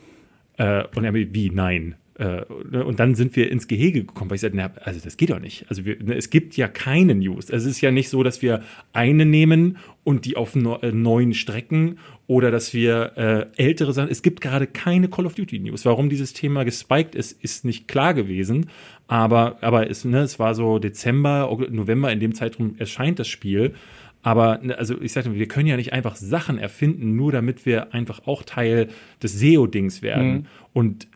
Äh, und er, wie, nein? Äh, und dann sind wir ins Gehege gekommen, weil ich sagte, na, also das geht doch nicht. Also wir, ne, es gibt ja keine News. Es ist ja nicht so, dass wir eine nehmen und die auf äh, neuen Strecken oder dass wir äh, ältere Sachen. Es gibt gerade keine Call of Duty News. Warum dieses Thema gespiked ist, ist nicht klar gewesen. Aber, aber es, ne, es war so Dezember, November, in dem Zeitraum erscheint das Spiel. Aber ne, also ich sagte, wir können ja nicht einfach Sachen erfinden, nur damit wir einfach auch Teil des SEO-Dings werden. Mhm. Und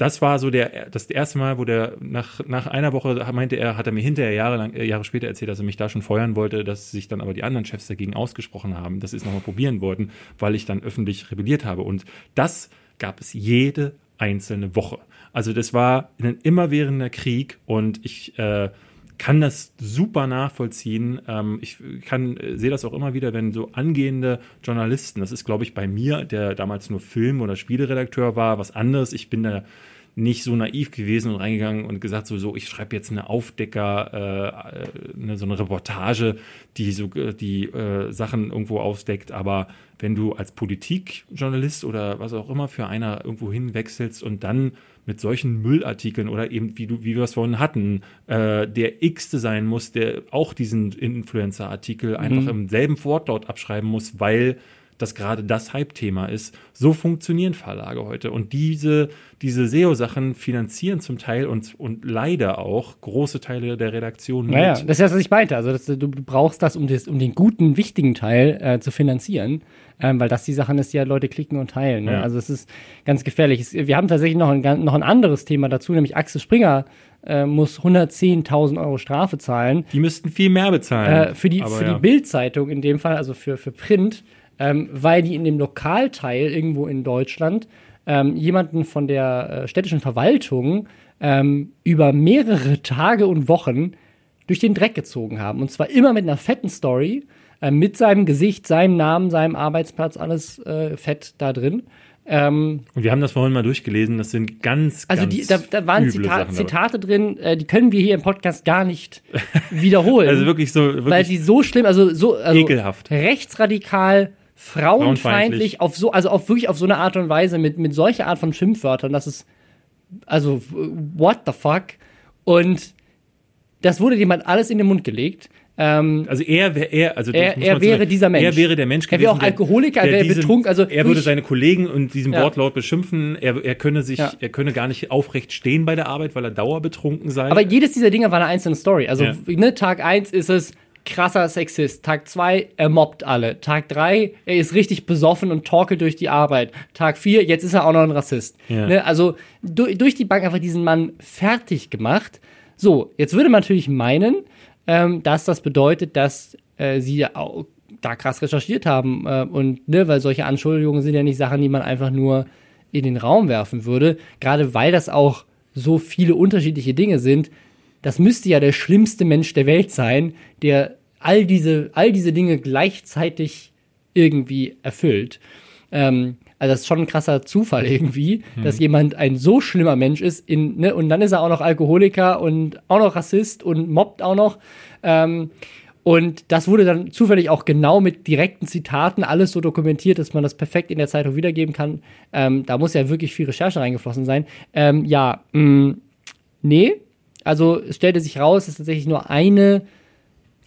das war so der, das erste Mal, wo der nach, nach einer Woche meinte er, hat er mir hinterher Jahre, lang, äh, Jahre später erzählt, dass er mich da schon feuern wollte, dass sich dann aber die anderen Chefs dagegen ausgesprochen haben, dass sie es nochmal probieren wollten, weil ich dann öffentlich rebelliert habe. Und das gab es jede einzelne Woche. Also das war ein immerwährender Krieg und ich äh, kann das super nachvollziehen. Ähm, ich kann äh, sehe das auch immer wieder, wenn so angehende Journalisten, das ist glaube ich bei mir, der damals nur Film- oder Spieleredakteur war, was anderes. Ich bin da nicht so naiv gewesen und reingegangen und gesagt, so, so ich schreibe jetzt eine Aufdecker, äh, eine, so eine Reportage, die so die äh, Sachen irgendwo aufdeckt. Aber wenn du als Politikjournalist oder was auch immer für einer irgendwo hinwechselst und dann mit solchen Müllartikeln oder eben, wie, du, wie wir es vorhin hatten, äh, der X sein muss, der auch diesen Influencer-Artikel mhm. einfach im selben Wortlaut abschreiben muss, weil dass gerade das Hype-Thema ist. So funktionieren Verlage heute. Und diese, diese SEO-Sachen finanzieren zum Teil und, und leider auch große Teile der Redaktion mit. Naja, das ist das, was ich meinte. Also das, du brauchst das, um, das, um den guten, wichtigen Teil äh, zu finanzieren. Ähm, weil das die Sachen ist, die ja Leute klicken und teilen. Ne? Ja. Also es ist ganz gefährlich. Es, wir haben tatsächlich noch ein, noch ein anderes Thema dazu, nämlich Axel Springer äh, muss 110.000 Euro Strafe zahlen. Die müssten viel mehr bezahlen. Äh, für die, für ja. die Bildzeitung in dem Fall, also für, für Print, ähm, weil die in dem Lokalteil irgendwo in Deutschland ähm, jemanden von der äh, städtischen Verwaltung ähm, über mehrere Tage und Wochen durch den Dreck gezogen haben. Und zwar immer mit einer fetten Story, äh, mit seinem Gesicht, seinem Namen, seinem Arbeitsplatz, alles äh, fett da drin. Ähm, Und wir haben das vorhin mal durchgelesen. Das sind ganz, also ganz die, da, da waren Zita. Zitate drin, äh, die können wir hier im Podcast gar nicht wiederholen. Also wirklich so, weil wirklich sie so schlimm, also so also ekelhaft. rechtsradikal, frauenfeindlich, Frauenfeindlich. auf so, also auf wirklich auf so eine Art und Weise mit, mit solcher Art von Schimpfwörtern, das ist, also, what the fuck? Und das wurde jemand alles in den Mund gelegt. Ähm, Also er wäre er, also Er- er wäre sagen, dieser Mensch. Er wäre der Mensch Er wäre auch der- Alkoholiker, er der wäre diesen- betrunken, also er würde seine Kollegen und diesem Ja. Wortlaut beschimpfen. Er, er könne sich, Ja. er könne gar nicht aufrecht stehen bei der Arbeit, weil er dauerbetrunken sei. aber jedes dieser Dinge war eine einzelne Story. Also, Ja. ne, Tag 1 ist es krasser Sexist. Tag 2, er mobbt alle. Tag 3, er ist richtig besoffen und torkelt durch die Arbeit. Tag 4, jetzt ist er auch noch ein Rassist. Ja. Ne, also du, durch die Bank einfach diesen Mann fertig gemacht. So, jetzt würde man natürlich meinen, ähm, dass das bedeutet, dass äh, sie auch da krass recherchiert haben. Äh, und ne, weil solche Anschuldigungen sind ja nicht Sachen, die man einfach nur in den Raum werfen würde. Gerade weil das auch so viele unterschiedliche Dinge sind. Das müsste ja der schlimmste Mensch der Welt sein, der all diese, all diese Dinge gleichzeitig irgendwie erfüllt. Ähm, also das ist schon ein krasser Zufall irgendwie, dass jemand ein so schlimmer Mensch ist in, ne, und dann ist er auch noch Alkoholiker und auch noch Rassist und mobbt auch noch. Ähm, und das wurde dann zufällig auch genau mit direkten Zitaten alles so dokumentiert, dass man das perfekt in der Zeitung wiedergeben kann. Ähm, da muss ja wirklich viel Recherche reingeflossen sein. Ähm, ja, mh, nee. Also es stellte sich raus, es ist tatsächlich nur eine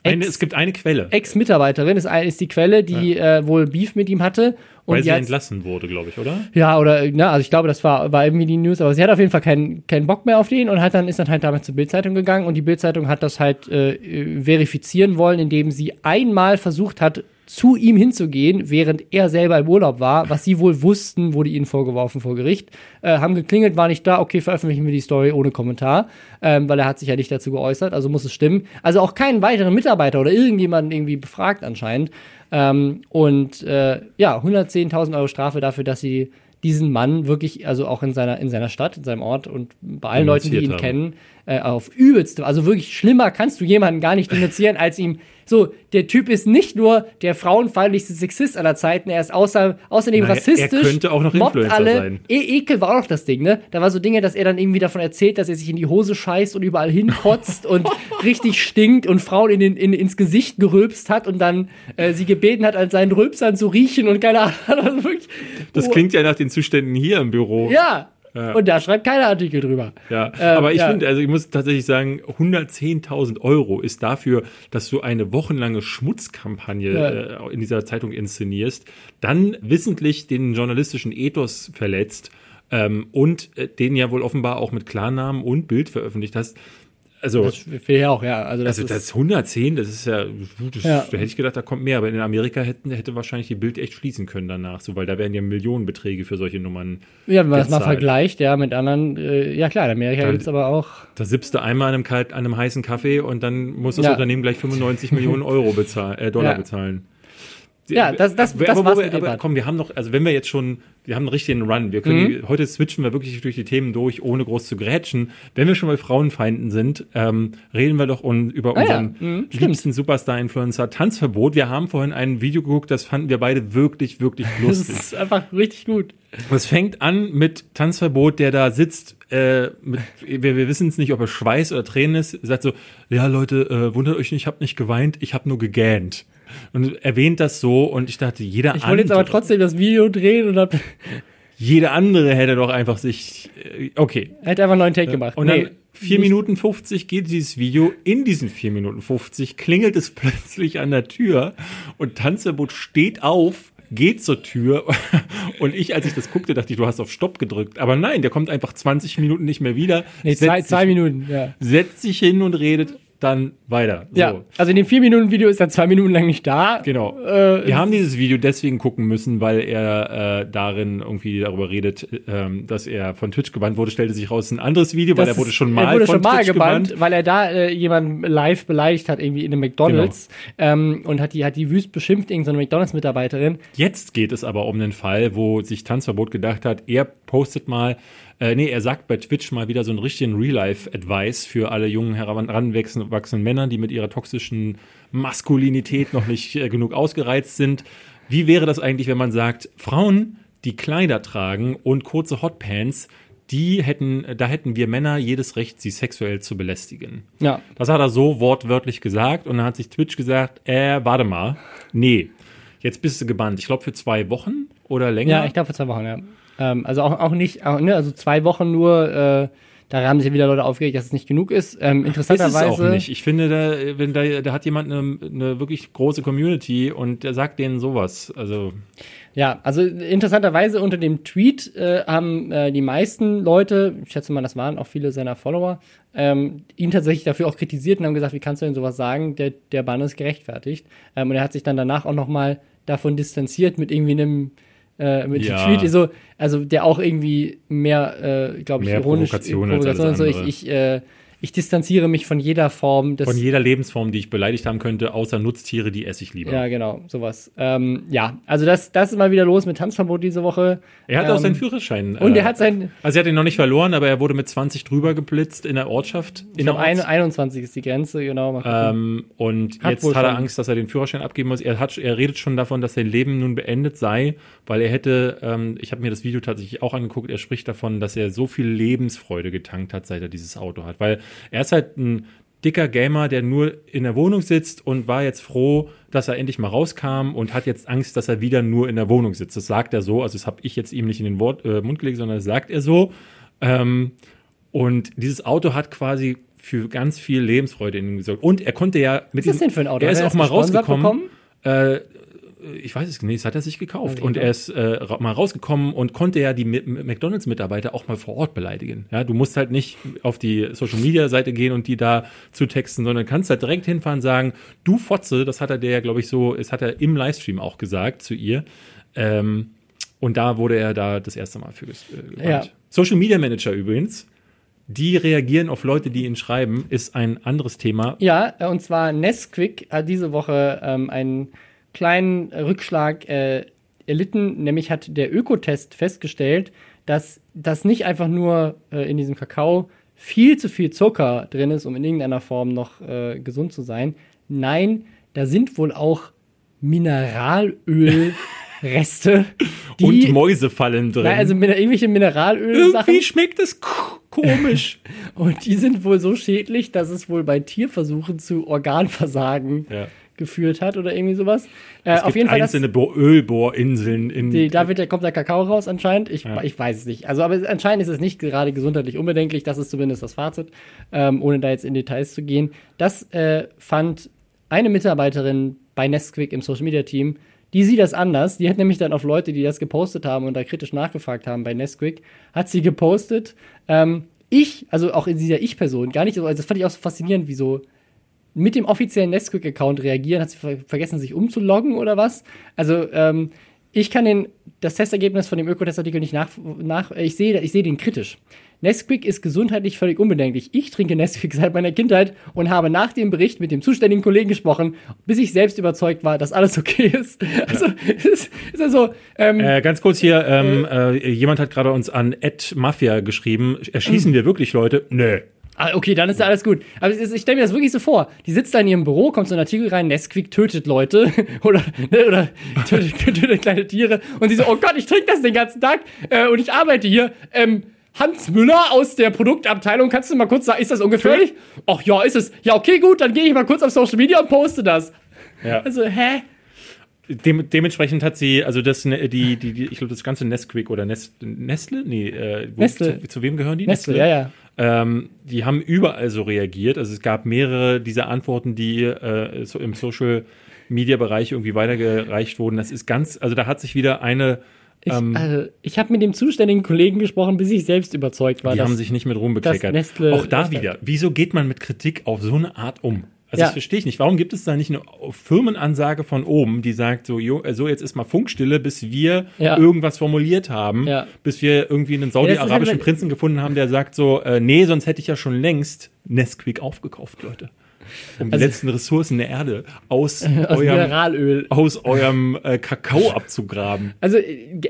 eine, Ex- es gibt eine Quelle, Ex-Mitarbeiterin, ist, ist die Quelle, die äh, wohl Beef mit ihm hatte. Und weil sie entlassen wurde, glaube ich, oder? ja, oder, na, also ich glaube, das war, war irgendwie die News, aber sie hat auf jeden Fall keinen, keinen Bock mehr auf den und hat dann, ist dann halt damit zur Bildzeitung gegangen und die Bildzeitung hat das halt äh, verifizieren wollen, indem sie einmal versucht hat, zu ihm hinzugehen, während er selber im Urlaub war, was sie wohl wussten, wurde ihnen vorgeworfen vor Gericht, äh, haben geklingelt, war nicht da, okay, veröffentlichen wir die Story ohne Kommentar, ähm, weil er hat sich ja nicht dazu geäußert, also muss es stimmen. Also auch keinen weiteren Mitarbeiter oder irgendjemanden irgendwie befragt anscheinend. Ähm, und äh, ja, 110.000 Euro Strafe dafür, dass sie diesen Mann wirklich, also auch in seiner, in seiner Stadt, in seinem Ort und bei allen Leuten, die ihn haben. kennen, äh, auf übelste, also wirklich schlimmer kannst du jemanden gar nicht denunzieren, als ihm, so, der Typ ist nicht nur der frauenfeindlichste Sexist aller Zeiten, er ist außer, außerdem Naja, er rassistisch. könnte auch noch Influencer alle. sein. E Ekel war auch noch das Ding, ne? Da war so Dinge, dass er dann irgendwie davon erzählt, dass er sich in die Hose scheißt und überall hinkotzt und richtig stinkt und Frauen in den, in, ins Gesicht gerülpst hat und dann äh, sie gebeten hat, an seinen Rülpsern zu riechen und keine Ahnung. Wirklich, Das oh, klingt ja nach den Zuständen hier im Büro. Ja. Ja. Und da schreibt keiner Artikel drüber. Ja, Ähm, aber ich ja. finde, also ich muss tatsächlich sagen, 110.000 Euro ist dafür, dass du eine wochenlange Schmutzkampagne Ja. äh, in dieser Zeitung inszenierst, dann wissentlich den journalistischen Ethos verletzt ähm, und äh, den ja wohl offenbar auch mit Klarnamen und Bild veröffentlicht hast. Also, Das ja auch, ja. Also das, also ist, das 110, das ist ja, das, Ja. da hätte ich gedacht, da kommt mehr, aber in Amerika hätten, hätte wahrscheinlich die Bild echt schließen können danach, so, weil da werden ja Millionenbeträge für solche Nummern ja, wenn man das mal vergleicht, ja, mit anderen, äh, ja klar, in Amerika gibt es aber auch. Da sippst du einmal an einem, kalt, an einem heißen Kaffee und dann muss das Ja. Unternehmen gleich 95 Millionen Euro bezahlen, äh, Dollar Ja. bezahlen. Ja, das- das- aber, das aber, war's aber, aber komm, wir haben noch, also wenn wir jetzt schon, wir haben einen richtigen Run. Wir können, Mhm. die, heute switchen wir wirklich durch die Themen durch, ohne groß zu grätschen. Wenn wir schon bei Frauenfeinden sind, ähm, reden wir doch un, über Ah ja, unseren mhm, stimmt. liebsten Superstar-Influencer Tanzverbot. Wir haben vorhin ein Video geguckt, das fanden wir beide wirklich, wirklich Das lustig. ist einfach richtig gut. Es fängt an mit Tanzverbot, der da sitzt. Äh, mit, wir wir wissen es nicht, ob er Schweiß oder Tränen ist. Sagt so: Ja, Leute, äh, wundert euch nicht, ich habe nicht geweint, ich habe nur gegähnt. Und erwähnt das so und ich dachte, jeder Ich wollte jetzt aber andere, trotzdem das Video drehen und hab, jeder andere hätte doch einfach sich, äh, okay. hätte einfach einen neuen Take gemacht. Und dann Nee, 4 nicht- Minuten 50 geht dieses Video. In diesen 4 Minuten 50 klingelt es plötzlich an der Tür und Tanzverbot steht auf, geht zur Tür und ich, als ich das guckte, dachte ich, du hast auf Stopp gedrückt. Aber nein, der kommt einfach 20 Minuten nicht mehr wieder. Nee, zwei, zwei Minuten, ja. setzt sich hin und redet dann weiter. So. Ja, also in dem vier Minuten Video ist er zwei Minuten lang nicht da. Genau. Äh, Wir haben dieses Video deswegen gucken müssen, weil er äh, darin irgendwie darüber redet, ähm, dass er von Twitch gebannt wurde. Stellte sich raus, ein anderes Video, weil Das er wurde schon mal er wurde von schon mal Twitch gebannt, gebannt. weil er da äh, jemanden live beleidigt hat, irgendwie in einem McDonalds Genau. ähm, und hat die, hat die wüst beschimpft, irgendeine McDonalds-Mitarbeiterin. Jetzt geht es aber um den Fall, wo sich Tanzverbot gedacht hat, er postet mal, äh, nee, er sagt bei Twitch mal wieder so einen richtigen Real-Life-Advice für alle jungen, heranwachsenden Männer, die mit ihrer toxischen Maskulinität noch nicht äh, genug ausgereizt sind. Wie wäre das eigentlich, wenn man sagt, Frauen, die Kleider tragen und kurze Hotpants, die hätten, da hätten wir Männer jedes Recht, sie sexuell zu belästigen. Ja. Das hat er so wortwörtlich gesagt und dann hat sich Twitch gesagt, äh, warte mal, nee, jetzt bist du gebannt. Ich glaube für zwei Wochen oder länger. Ja, ich glaube vor zwei Wochen, ja. Ähm, also auch, auch nicht, auch, ne, also zwei Wochen nur, äh, da haben sich ja wieder Leute aufgeregt, dass es nicht genug ist. Ähm, ist es interessanterweise. auch nicht. Ich finde, da, wenn da, da hat jemand eine, eine wirklich große Community und der sagt denen sowas. Also Ja, also interessanterweise unter dem Tweet äh, haben äh, die meisten Leute, ich schätze mal, das waren auch viele seiner Follower, ähm, ihn tatsächlich dafür auch kritisiert und haben gesagt, wie kannst du denn sowas sagen? Der, der Bann ist gerechtfertigt. Ähm, und er hat sich dann danach auch noch mal davon distanziert mit irgendwie einem äh, mit Ja. dem Tweet, so, also der auch irgendwie mehr, äh, glaube ich, Mehr ironisch Provokation als so. Ich, ich, äh, ich distanziere mich von jeder Form des von jeder Lebensform, die ich beleidigt haben könnte, außer Nutztiere, die esse ich lieber. ja, genau, sowas. Ähm, ja, also das, das ist mal wieder los mit Tanzverbot diese Woche. Er hat auch Ähm, seinen Führerschein. Und äh, er hat sein, Also er hat ihn noch nicht verloren, aber er wurde mit 20 drüber geblitzt in der Ortschaft. In der ein, Orts- 21 ist die Grenze, genau. Ähm, und Hat jetzt hat er schon. Angst, dass er den Führerschein abgeben muss. Er, hat, er redet schon davon, dass sein Leben nun beendet sei, weil er hätte, ähm, ich habe mir das Video tatsächlich auch angeguckt, er spricht davon, dass er so viel Lebensfreude getankt hat, seit er dieses Auto hat. Weil er ist halt ein dicker Gamer, der nur in der Wohnung sitzt und war jetzt froh, dass er endlich mal rauskam und hat jetzt Angst, dass er wieder nur in der Wohnung sitzt. Das sagt er so, also das habe ich jetzt ihm nicht in den Wort, äh, Mund gelegt, sondern das sagt er so. Ähm, und dieses Auto hat quasi für ganz viel Lebensfreude in ihm gesorgt. Und er konnte ja mit Was ist das denn für ein Auto? Er ist auch mal rausgekommen. Äh, ich weiß es nicht, das hat er sich gekauft. Und ich er ist äh, mal rausgekommen und konnte ja die Mi- McDonalds-Mitarbeiter auch mal vor Ort beleidigen. Ja, du musst halt nicht auf die Social-Media-Seite gehen und die da zutexten, sondern kannst halt direkt hinfahren und sagen, du Fotze, das hat er der ja, glaube ich, so, das hat er im Livestream auch gesagt zu ihr. Ähm, und da wurde er da das erste Mal für äh. Ja. Social Media Manager übrigens, die reagieren auf Leute, die ihn schreiben, ist ein anderes Thema. Ja, äh, und zwar Nesquik hat diese Woche ähm, einen kleinen Rückschlag äh, erlitten, nämlich hat der Ökotest festgestellt, dass das nicht einfach nur äh, in diesem Kakao viel zu viel Zucker drin ist, um in irgendeiner Form noch äh, gesund zu sein. Nein, da sind wohl auch Mineralölreste, und Mäusefallen drin. Nein, also irgendwelche Mineralöl-Sachen. Irgendwie schmeckt es komisch. Und die sind wohl so schädlich, dass es wohl bei Tierversuchen zu Organversagen Ja. Geführt hat oder irgendwie sowas. Äh, Es auf gibt jeden Fall, das, einzelne Bo Ölbohrinseln in die, da wird der, kommt der Kakao raus anscheinend. Ich, Ja. ich weiß es nicht. Also, aber anscheinend ist es nicht gerade gesundheitlich unbedenklich. Das ist zumindest das Fazit, ähm, ohne da jetzt in Details zu gehen. Das äh, fand eine Mitarbeiterin bei Nesquik im Social Media Team. Die sieht das anders. Die hat nämlich dann auf Leute, die das gepostet haben und da kritisch nachgefragt haben bei Nesquik, hat sie gepostet. Ähm, ich, also auch in dieser Ich-Person, gar nicht so, also das fand ich auch so faszinierend, wie so mit dem offiziellen Nesquik-Account reagieren. Hat sie ver vergessen, sich umzuloggen oder was? Also, ähm, ich kann den, das Testergebnis von dem Ökotestartikel nicht nach, nach ich sehe ich sehe den kritisch. Nesquik ist gesundheitlich völlig unbedenklich. Ich trinke Nesquik seit meiner Kindheit und habe nach dem Bericht mit dem zuständigen Kollegen gesprochen, bis ich selbst überzeugt war, dass alles okay ist. Also, es ist, ist also, ähm, Äh, ganz kurz hier, ähm, äh, jemand hat gerade uns an Ed Mafia geschrieben. Erschießen wir wirklich Leute? Nö. Ah, okay, dann ist ja alles gut. Aber ich stelle mir das wirklich so vor. Die sitzt da in ihrem Büro, kommt so ein Artikel rein, Nesquik tötet Leute oder, ne, oder tötet, tötet kleine Tiere und sie so, oh Gott, ich trinke das den ganzen Tag äh, und ich arbeite hier. Ähm, Hans Müller aus der Produktabteilung, kannst du mal kurz sagen, ist das ungefährlich? Ach ja, ist es. Ja, okay, gut, dann gehe ich mal kurz auf Social Media und poste das. Ja. Also, hä? Dem, dementsprechend hat sie, also das, ne- die, die, die ich glaube, das ganze Nesquik oder Nest, Nestle? Nee, äh, wo, Nestle. Zu, zu wem gehören die? Nestle, ja, ja. Ähm, die haben überall so reagiert. Also es gab mehrere dieser Antworten, die äh, so im Social Media-Bereich irgendwie weitergereicht wurden. Das ist ganz, also da hat sich wieder eine Ich, ähm, also, ich habe mit dem zuständigen Kollegen gesprochen, bis ich selbst überzeugt war. die haben sich nicht mit Ruhm bekleckert. Auch da wieder. Wieso geht man mit Kritik auf so eine Art um? Also Ja. das verstehe ich nicht. Warum gibt es da nicht eine Firmenansage von oben, die sagt, so, jo, so jetzt ist mal Funkstille, bis wir Ja. irgendwas formuliert haben, Ja. bis wir irgendwie einen saudi-arabischen halt- Prinzen gefunden haben, der sagt so, äh, nee, sonst hätte ich ja schon längst Nesquik aufgekauft, Leute. Um die Also- letzten Ressourcen der Erde aus, aus eurem, Mineralöl. aus eurem äh, Kakao abzugraben. Also,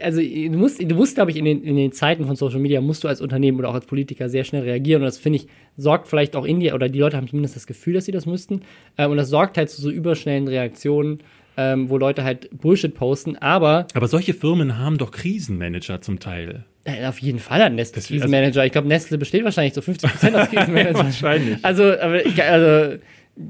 also du musst, du musst, glaube ich, in den, in den Zeiten von Social Media musst du als Unternehmen oder auch als Politiker sehr schnell reagieren. Und das finde ich, sorgt vielleicht auch in dir, oder die Leute haben zumindest das Gefühl, dass sie das müssten. Ähm, und das sorgt halt zu so überschnellen Reaktionen, ähm, wo Leute halt Bullshit posten. Aber Aber solche Firmen haben doch Krisenmanager zum Teil. äh, auf jeden Fall hat Nestle Das- Krisenmanager. Ich glaube, Nestle besteht wahrscheinlich zu 50% aus Krisenmanager. Wahrscheinlich. Also, also,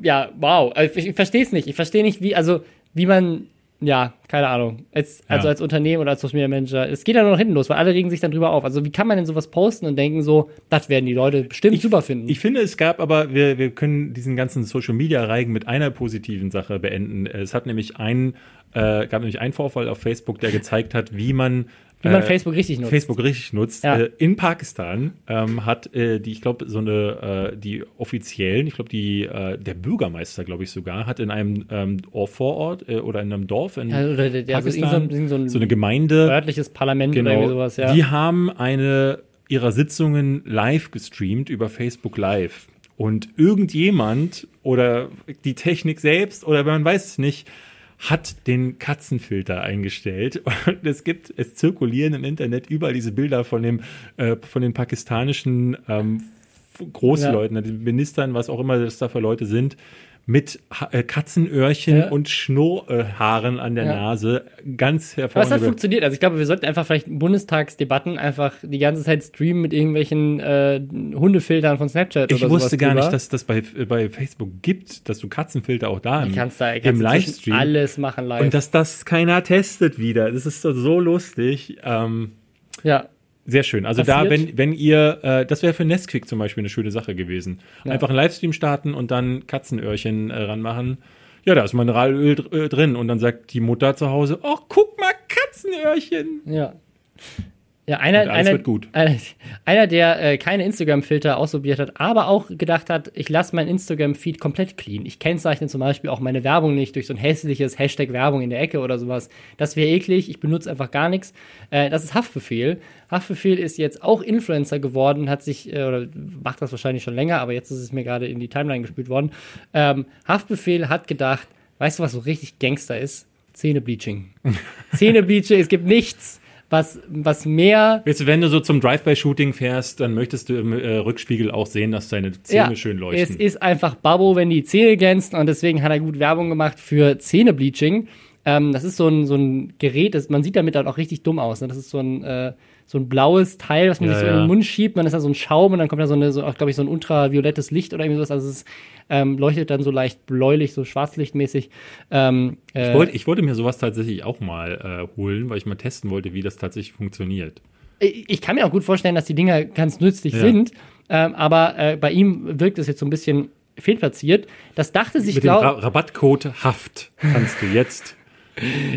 ja, wow. Also ich, ich verstehe es nicht. Ich verstehe nicht, wie, also, wie man, ja, keine Ahnung, als, also Ja. als Unternehmen oder als Social Media Manager, es geht ja nur noch hinten los, weil alle regen sich dann drüber auf. Also, wie kann man denn sowas posten und denken so, das werden die Leute bestimmt super finden? Ich finde, es gab aber, wir, wir können diesen ganzen Social Media Reigen mit einer positiven Sache beenden. Es hat nämlich einen, äh, gab nämlich einen Vorfall auf Facebook, der gezeigt hat, wie man wie man äh, Facebook richtig nutzt. Facebook richtig nutzt. Ja. Äh, in Pakistan ähm, hat äh, die, ich glaube, so eine, äh, die offiziellen, ich glaube, die, äh, der Bürgermeister, glaube ich sogar, hat in einem ähm, Vorort äh, oder in einem Dorf in Ja, oder der, also Pakistan irgend so, ein- so ein so eine Gemeinde, örtliches Parlament oder irgendwie sowas, ja. die haben eine ihrer Sitzungen live gestreamt über Facebook Live. Und irgendjemand oder die Technik selbst oder man weiß es nicht, hat den Katzenfilter eingestellt. Und es gibt, es zirkulieren im Internet überall diese Bilder von dem, äh, von den pakistanischen ähm, Großleuten, den Ministern, was auch immer das da für Leute sind, mit äh, Katzenöhrchen Ja. und Schnurrhaaren an der Ja. Nase. Ganz Aber es hat hervorragend. funktioniert. Also ich glaube, wir sollten einfach vielleicht Bundestagsdebatten einfach die ganze Zeit streamen mit irgendwelchen äh, Hundefiltern von Snapchat Ich oder sowas wusste gar drüber. nicht, dass das bei, bei Facebook gibt, dass du Katzenfilter auch da Du im, kannst da im kannst inzwischen Livestream alles machen live. und dass das keiner testet wieder. Das ist so, so lustig. Ähm, ja, sehr schön. Also da, Passiert. wenn, wenn ihr, äh, das wäre für Nesquik zum Beispiel eine schöne Sache gewesen. Ja. Einfach einen Livestream starten und dann Katzenöhrchen äh, ranmachen. Ja, da ist Mineralöl dr äh, drin und dann sagt die Mutter zu Hause, oh, guck mal, Katzenöhrchen. ja. Ja, einer, einer, wird gut. Einer, einer der äh, keine Instagram-Filter ausprobiert hat, aber auch gedacht hat, ich lasse mein Instagram-Feed komplett clean. Ich kennzeichne zum Beispiel auch meine Werbung nicht durch so ein hässliches Hashtag Werbung in der Ecke oder sowas. Das wäre eklig, ich benutze einfach gar nichts. Äh, das ist Haftbefehl. Haftbefehl ist jetzt auch Influencer geworden, hat sich, äh, oder macht das wahrscheinlich schon länger, aber jetzt ist es mir gerade in die Timeline gespült worden. Ähm, Haftbefehl hat gedacht, weißt du, was so richtig Gangster ist? Zähnebleaching. Zähnebleaching, es gibt nichts, was, was mehr du, wenn du so zum Drive-by-Shooting fährst, dann möchtest du im äh, Rückspiegel auch sehen, dass deine Zähne schön leuchten. Es ist einfach Babbo, wenn die Zähne glänzen und deswegen hat er gut Werbung gemacht für Zähnebleaching. Ähm, das ist so ein, so ein Gerät, das, man sieht damit dann auch richtig dumm aus. Ne? Das ist so ein, äh, so ein blaues Teil, was man Ja, sich so in ja. den Mund schiebt. Man ist da so ein Schaum und dann kommt da so eine, so, glaube ich, so ein ultraviolettes Licht oder irgendwie sowas. Also es ähm, leuchtet dann so leicht bläulich, so schwarzlichtmäßig. Ähm, äh, Ich wollte, ich wollte mir sowas tatsächlich auch mal äh, holen, weil ich mal testen wollte, wie das tatsächlich funktioniert. ich ich kann mir auch gut vorstellen, dass die Dinger ganz nützlich Ja. sind, ähm, aber äh, bei ihm wirkt es jetzt so ein bisschen fehlplatziert. Das dachte sich, glaube Rabattcode Haft kannst du jetzt.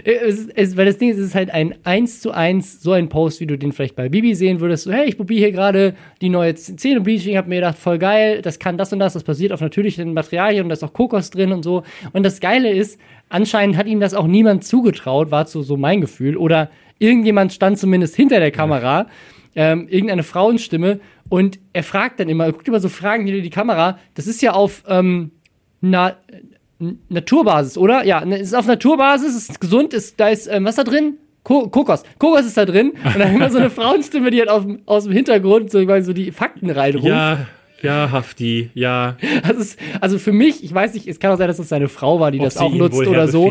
Es, es, weil das Ding ist, es ist halt ein 1 zu 1, so ein Post, wie du den vielleicht bei Bibi sehen würdest. So, hey, ich probiere hier gerade die neue Zähnebleaching, hab mir gedacht, voll geil, das kann das und das, das basiert auf natürlichen Materialien und da ist auch Kokos drin und so. Und das Geile ist, anscheinend hat ihm das auch niemand zugetraut, war so, so mein Gefühl. Oder irgendjemand stand zumindest hinter der Kamera, ähm, irgendeine Frauenstimme und er fragt dann immer, er guckt immer so Fragen hinter die Kamera, das ist ja auf, ähm, na, Naturbasis, oder? Ja, ne, es ist auf Naturbasis, es ist gesund, ist, da ist, ähm, was da drin? Ko Kokos. Kokos ist da drin. Und dann immer so eine Frauenstimme, die halt aus, dem- aus dem Hintergrund so, so die Fakten reinruft. Ja, ja, Hafti, ja. Das ist, also für mich, ich weiß nicht, es kann auch sein, dass es seine Frau war, die das Ob sie auch nutzt oder so.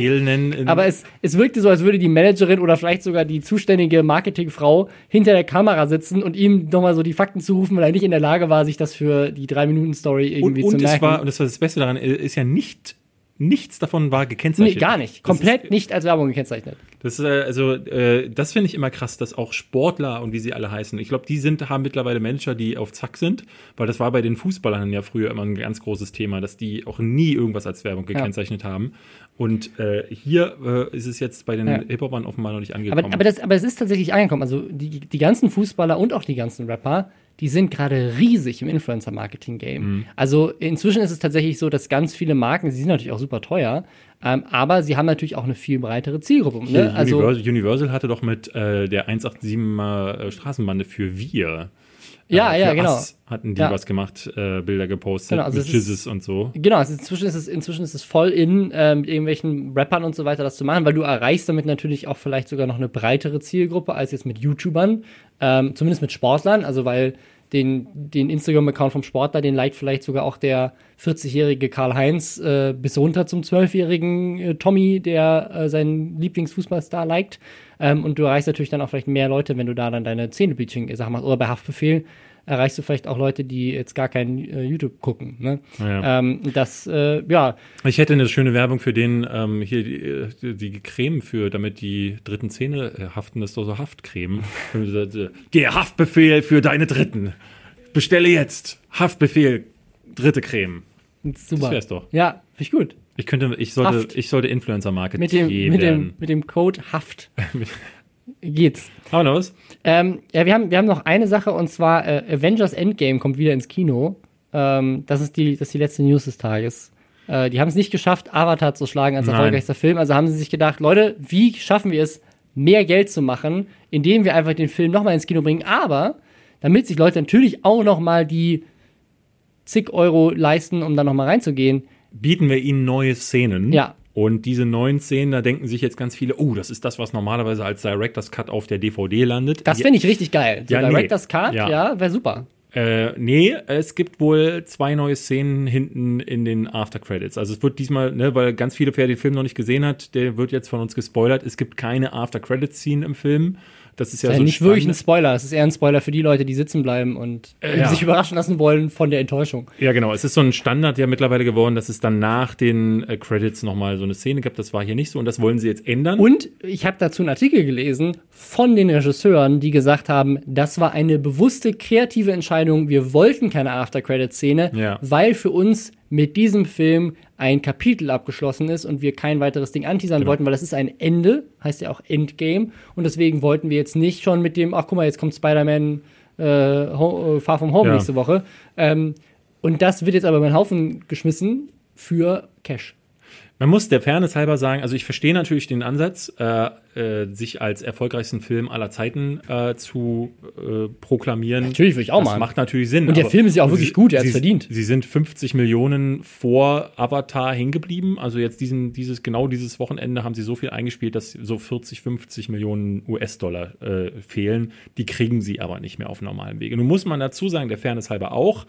Aber es, es wirkte so, als würde die Managerin oder vielleicht sogar die zuständige Marketingfrau hinter der Kamera sitzen und ihm nochmal so die Fakten zurufen, weil er nicht in der Lage war, sich das für die Drei-Minuten-Story und, irgendwie zu und merken. es war, und das war das Beste daran, ist ja nicht nichts davon war Nee, gekennzeichnet. gar nicht. Komplett ist, nicht als Werbung gekennzeichnet. Das ist, äh, also, äh, das finde ich immer krass, dass auch Sportler und wie sie alle heißen, ich glaube, die sind, haben mittlerweile Manager, die auf Zack sind, weil das war bei den Fußballern ja früher immer ein ganz großes Thema, dass die auch nie irgendwas als Werbung gekennzeichnet haben. Und äh, hier äh, ist es jetzt bei den Ja. Hip-Hopern offenbar noch nicht angekommen. Aber, aber, das, aber es ist tatsächlich angekommen. Also die, die ganzen Fußballer und auch die ganzen Rapper, die sind gerade riesig im Influencer-Marketing-Game. Mhm. Also inzwischen ist es tatsächlich so, dass ganz viele Marken, sie sind natürlich auch super teuer, ähm, aber sie haben natürlich auch eine viel breitere Zielgruppe. Ne? Also Universal, Universal hatte doch mit äh, der 187er äh, Straßenbande für Wir. Ja, äh, ja, genau. Us hatten die Ja. was gemacht, äh, Bilder gepostet Genau, also mit Jizzes und so. Genau, also inzwischen ist es, inzwischen ist es voll in, äh, mit irgendwelchen Rappern und so weiter das zu machen, weil du erreichst damit natürlich auch vielleicht sogar noch eine breitere Zielgruppe als jetzt mit YouTubern, ähm, zumindest mit Sportlern, also weil den, den Instagram-Account vom Sportler, den liked vielleicht sogar auch der 40-jährige Karl-Heinz äh, bis runter zum 12-jährigen äh, Tommy, der äh, seinen Lieblingsfußballstar liked. Ähm, und du erreichst natürlich dann auch vielleicht mehr Leute, wenn du da dann deine Zähnebleaching-Sachen machst. Oder bei Haftbefehl erreichst du vielleicht auch Leute, die jetzt gar kein äh, YouTube gucken. Ne? Ja. Ähm, das, äh, ja, Ich hätte eine schöne Werbung für den, ähm, hier die, äh, die Creme für, damit die dritten Zähne äh, haften, das ist doch so Haftcreme. Der Haftbefehl für deine Dritten. Bestelle jetzt. Haftbefehl, dritte Creme. super. Das wär's doch. Ja, finde ich gut. Ich könnte, ich sollte, Haft. ich sollte Influencer-Marketing Mit dem, mit, dem, mit dem Code Haft geht's. Hau los. Ähm, ja, wir haben, wir haben noch eine Sache und zwar äh, Avengers Endgame kommt wieder ins Kino. Ähm, das, ist die, das ist die letzte News des Tages. Äh, die haben es nicht geschafft, Avatar zu schlagen als Nein. erfolgreichster Film. Also haben sie sich gedacht, Leute, wie schaffen wir es, mehr Geld zu machen, indem wir einfach den Film nochmal ins Kino bringen, aber damit sich Leute natürlich auch nochmal die zig Euro leisten, um da nochmal reinzugehen. Bieten wir ihnen neue Szenen. Ja. Und diese neuen Szenen, da denken sich jetzt ganz viele, oh, das ist das, was normalerweise als Director's Cut auf der DVD landet. Das finde ich richtig geil. So Ja, nee. Director's Cut, Ja. ja, wäre super. Äh, nee, es gibt wohl zwei neue Szenen hinten in den After Credits. Also es wird diesmal, ne, weil ganz viele, wer den Film noch nicht gesehen hat, der wird jetzt von uns gespoilert. Es gibt keine After Credits Szene im Film. Das ist ja Ja, so nicht wirklich ein Spoiler. Es ist eher ein Spoiler für die Leute, die sitzen bleiben und äh, ja. sich überraschen lassen wollen von der Enttäuschung. Ja, genau. Es ist so ein Standard ja mittlerweile geworden, dass es dann nach den äh, Credits nochmal so eine Szene gibt. Das war hier nicht so und das wollen sie jetzt ändern. Und ich habe dazu einen Artikel gelesen von den Regisseuren, die gesagt haben, das war eine bewusste kreative Entscheidung. Wir wollten keine After-Credit-Szene, Ja. weil für uns mit diesem Film ein Kapitel abgeschlossen ist und wir kein weiteres Ding anteasern Genau. wollten, weil das ist ein Ende, heißt ja auch Endgame. Und deswegen wollten wir jetzt nicht schon mit dem, ach guck mal, jetzt kommt Spider-Man äh, Ho- äh, Far From Home Ja. nächste Woche. Ähm, und das wird jetzt aber über den Haufen geschmissen für Cash. Man muss der Fairness halber sagen, also ich verstehe natürlich den Ansatz, äh, äh, sich als erfolgreichsten Film aller Zeiten äh, zu äh, proklamieren. Natürlich würde ich auch das machen. macht natürlich Sinn. Und der Film ist ja auch wirklich sie- gut, er hat's sie- verdient. Sie sind 50 Millionen vor Avatar hingeblieben. Also jetzt diesen, dieses, genau dieses Wochenende haben sie so viel eingespielt, dass so 40, 50 Millionen US-Dollar äh, fehlen. Die kriegen sie aber nicht mehr auf normalem Wege. Nun muss man dazu sagen, der Fairness halber auch,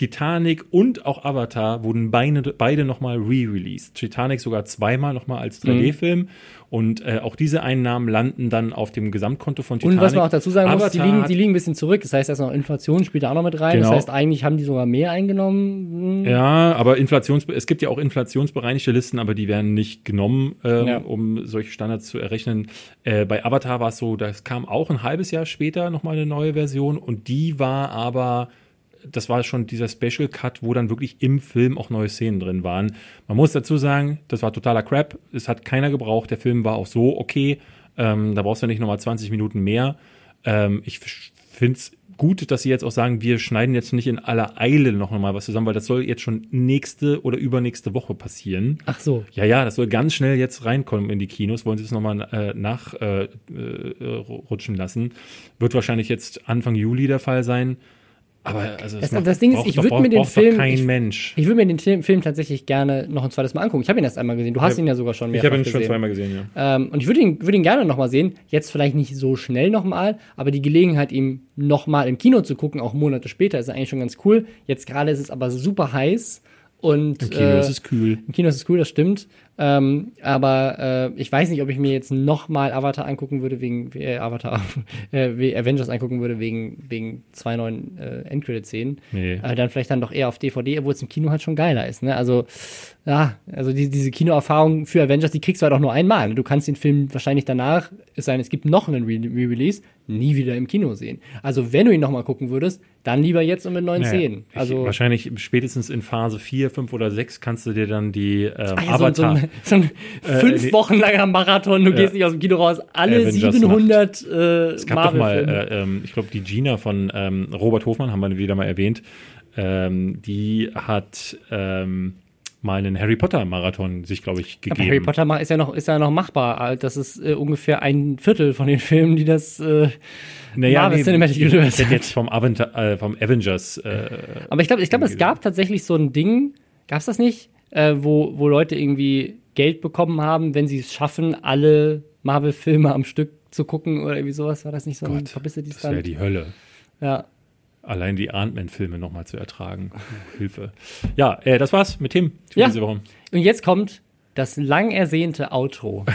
Titanic und auch Avatar wurden beide, beide nochmal re-released. Titanic sogar zweimal nochmal Mhm. als 3D-Film. Und äh, auch diese Einnahmen landen dann auf dem Gesamtkonto von Titanic. Und was man auch dazu sagen muss, die Avatar liegen, die liegen ein bisschen zurück. Das heißt, da ist noch Inflation, spielt da auch noch mit rein. Genau. Das heißt, eigentlich haben die sogar mehr eingenommen. Hm. Ja, aber Inflations es gibt ja auch inflationsbereinigte Listen, aber die werden nicht genommen, ähm, Ja. um solche Standards zu errechnen. Äh, bei Avatar war es so, das kam auch ein halbes Jahr später nochmal eine neue Version und die war aber, das war schon dieser Special Cut, wo dann wirklich im Film auch neue Szenen drin waren. Man muss dazu sagen, das war totaler Crap. Es hat keiner gebraucht. Der Film war auch so okay. Ähm, da brauchst du nicht nochmal 20 Minuten mehr. Ähm, ich finde es gut, dass sie jetzt auch sagen, wir schneiden jetzt nicht in aller Eile noch mal was zusammen, weil das soll jetzt schon nächste oder übernächste Woche passieren. Ach so. Ja, ja, das soll ganz schnell jetzt reinkommen in die Kinos. Wollen sie es nochmal äh, nachrutschen äh, äh, lassen. Wird wahrscheinlich jetzt Anfang Juli der Fall sein. Aber also Das- macht- das Ding ist, ich würd braucht- mir den Film- kein ich- Mensch. Ich würde mir den Film, tatsächlich gerne noch ein zweites Mal angucken. Ich habe ihn erst einmal gesehen. Du hast Ja, ihn ja sogar schon Ich mehrfach habe ihn schon gesehen. zweimal gesehen, ja. Ähm, und ich würde ihn, würde ihn gerne nochmal sehen. Jetzt vielleicht nicht so schnell nochmal, aber die Gelegenheit, ihm nochmal im Kino zu gucken, auch Monate später, ist eigentlich schon ganz cool. Jetzt gerade ist es aber super heiß. Und, Im Kino äh, ist es kühl. Im Kino ist es cool, das stimmt. Ähm, aber äh, ich weiß nicht, ob ich mir jetzt nochmal Avatar angucken würde, wegen äh, Avatar, äh, wie Avengers angucken würde, wegen, wegen zwei neuen äh, Endcredit-Szenen. Nee. Äh, dann vielleicht dann doch eher auf DVD, obwohl es im Kino halt schon geiler ist. Ne? Also, ja, also die, diese Kinoerfahrung für Avengers, die kriegst du halt auch nur einmal. Du kannst den Film wahrscheinlich danach, es sei denn, es gibt noch einen Re- Re-Release, nie wieder im Kino sehen. Also, wenn du ihn nochmal gucken würdest, dann lieber jetzt und mit neuen Naja, Szenen. ich, Also, wahrscheinlich spätestens in Phase 4, 5 oder 6 kannst du dir dann die ähm, Ah ja, so, ein- so Avatar. ein, so ein fünf nee. Wochen langer Marathon, du Ja. gehst nicht aus dem Kino raus, alle Avengers 700 äh, es gab doch mal, äh, ähm, ich glaube, die Gina von ähm, Robert Hofmann, haben wir wieder mal erwähnt, ähm, die hat ähm, mal einen Harry Potter-Marathon sich, glaube ich, Aber gegeben. Harry Potter ist ja noch, ist ja noch machbar. Das ist äh, ungefähr ein Viertel von den Filmen, die das. Äh, Marvel Cinematic ich, ich Universe hätte jetzt vom, Aventar, äh, vom Avengers äh, aber ich glaube, ich glaube, es gab tatsächlich so ein Ding, gab es das nicht, äh, wo, wo Leute irgendwie Geld bekommen haben, wenn sie es schaffen, alle Marvel-Filme am Stück zu gucken oder irgendwie sowas. War das nicht so ein Gott, Publicity das wäre die Hölle. Ja. Allein die Ant-Man-Filme nochmal zu ertragen. Hilfe. Ja, äh, das war's mit Tim für Ja. diese Woche. Und jetzt kommt das lang ersehnte Outro.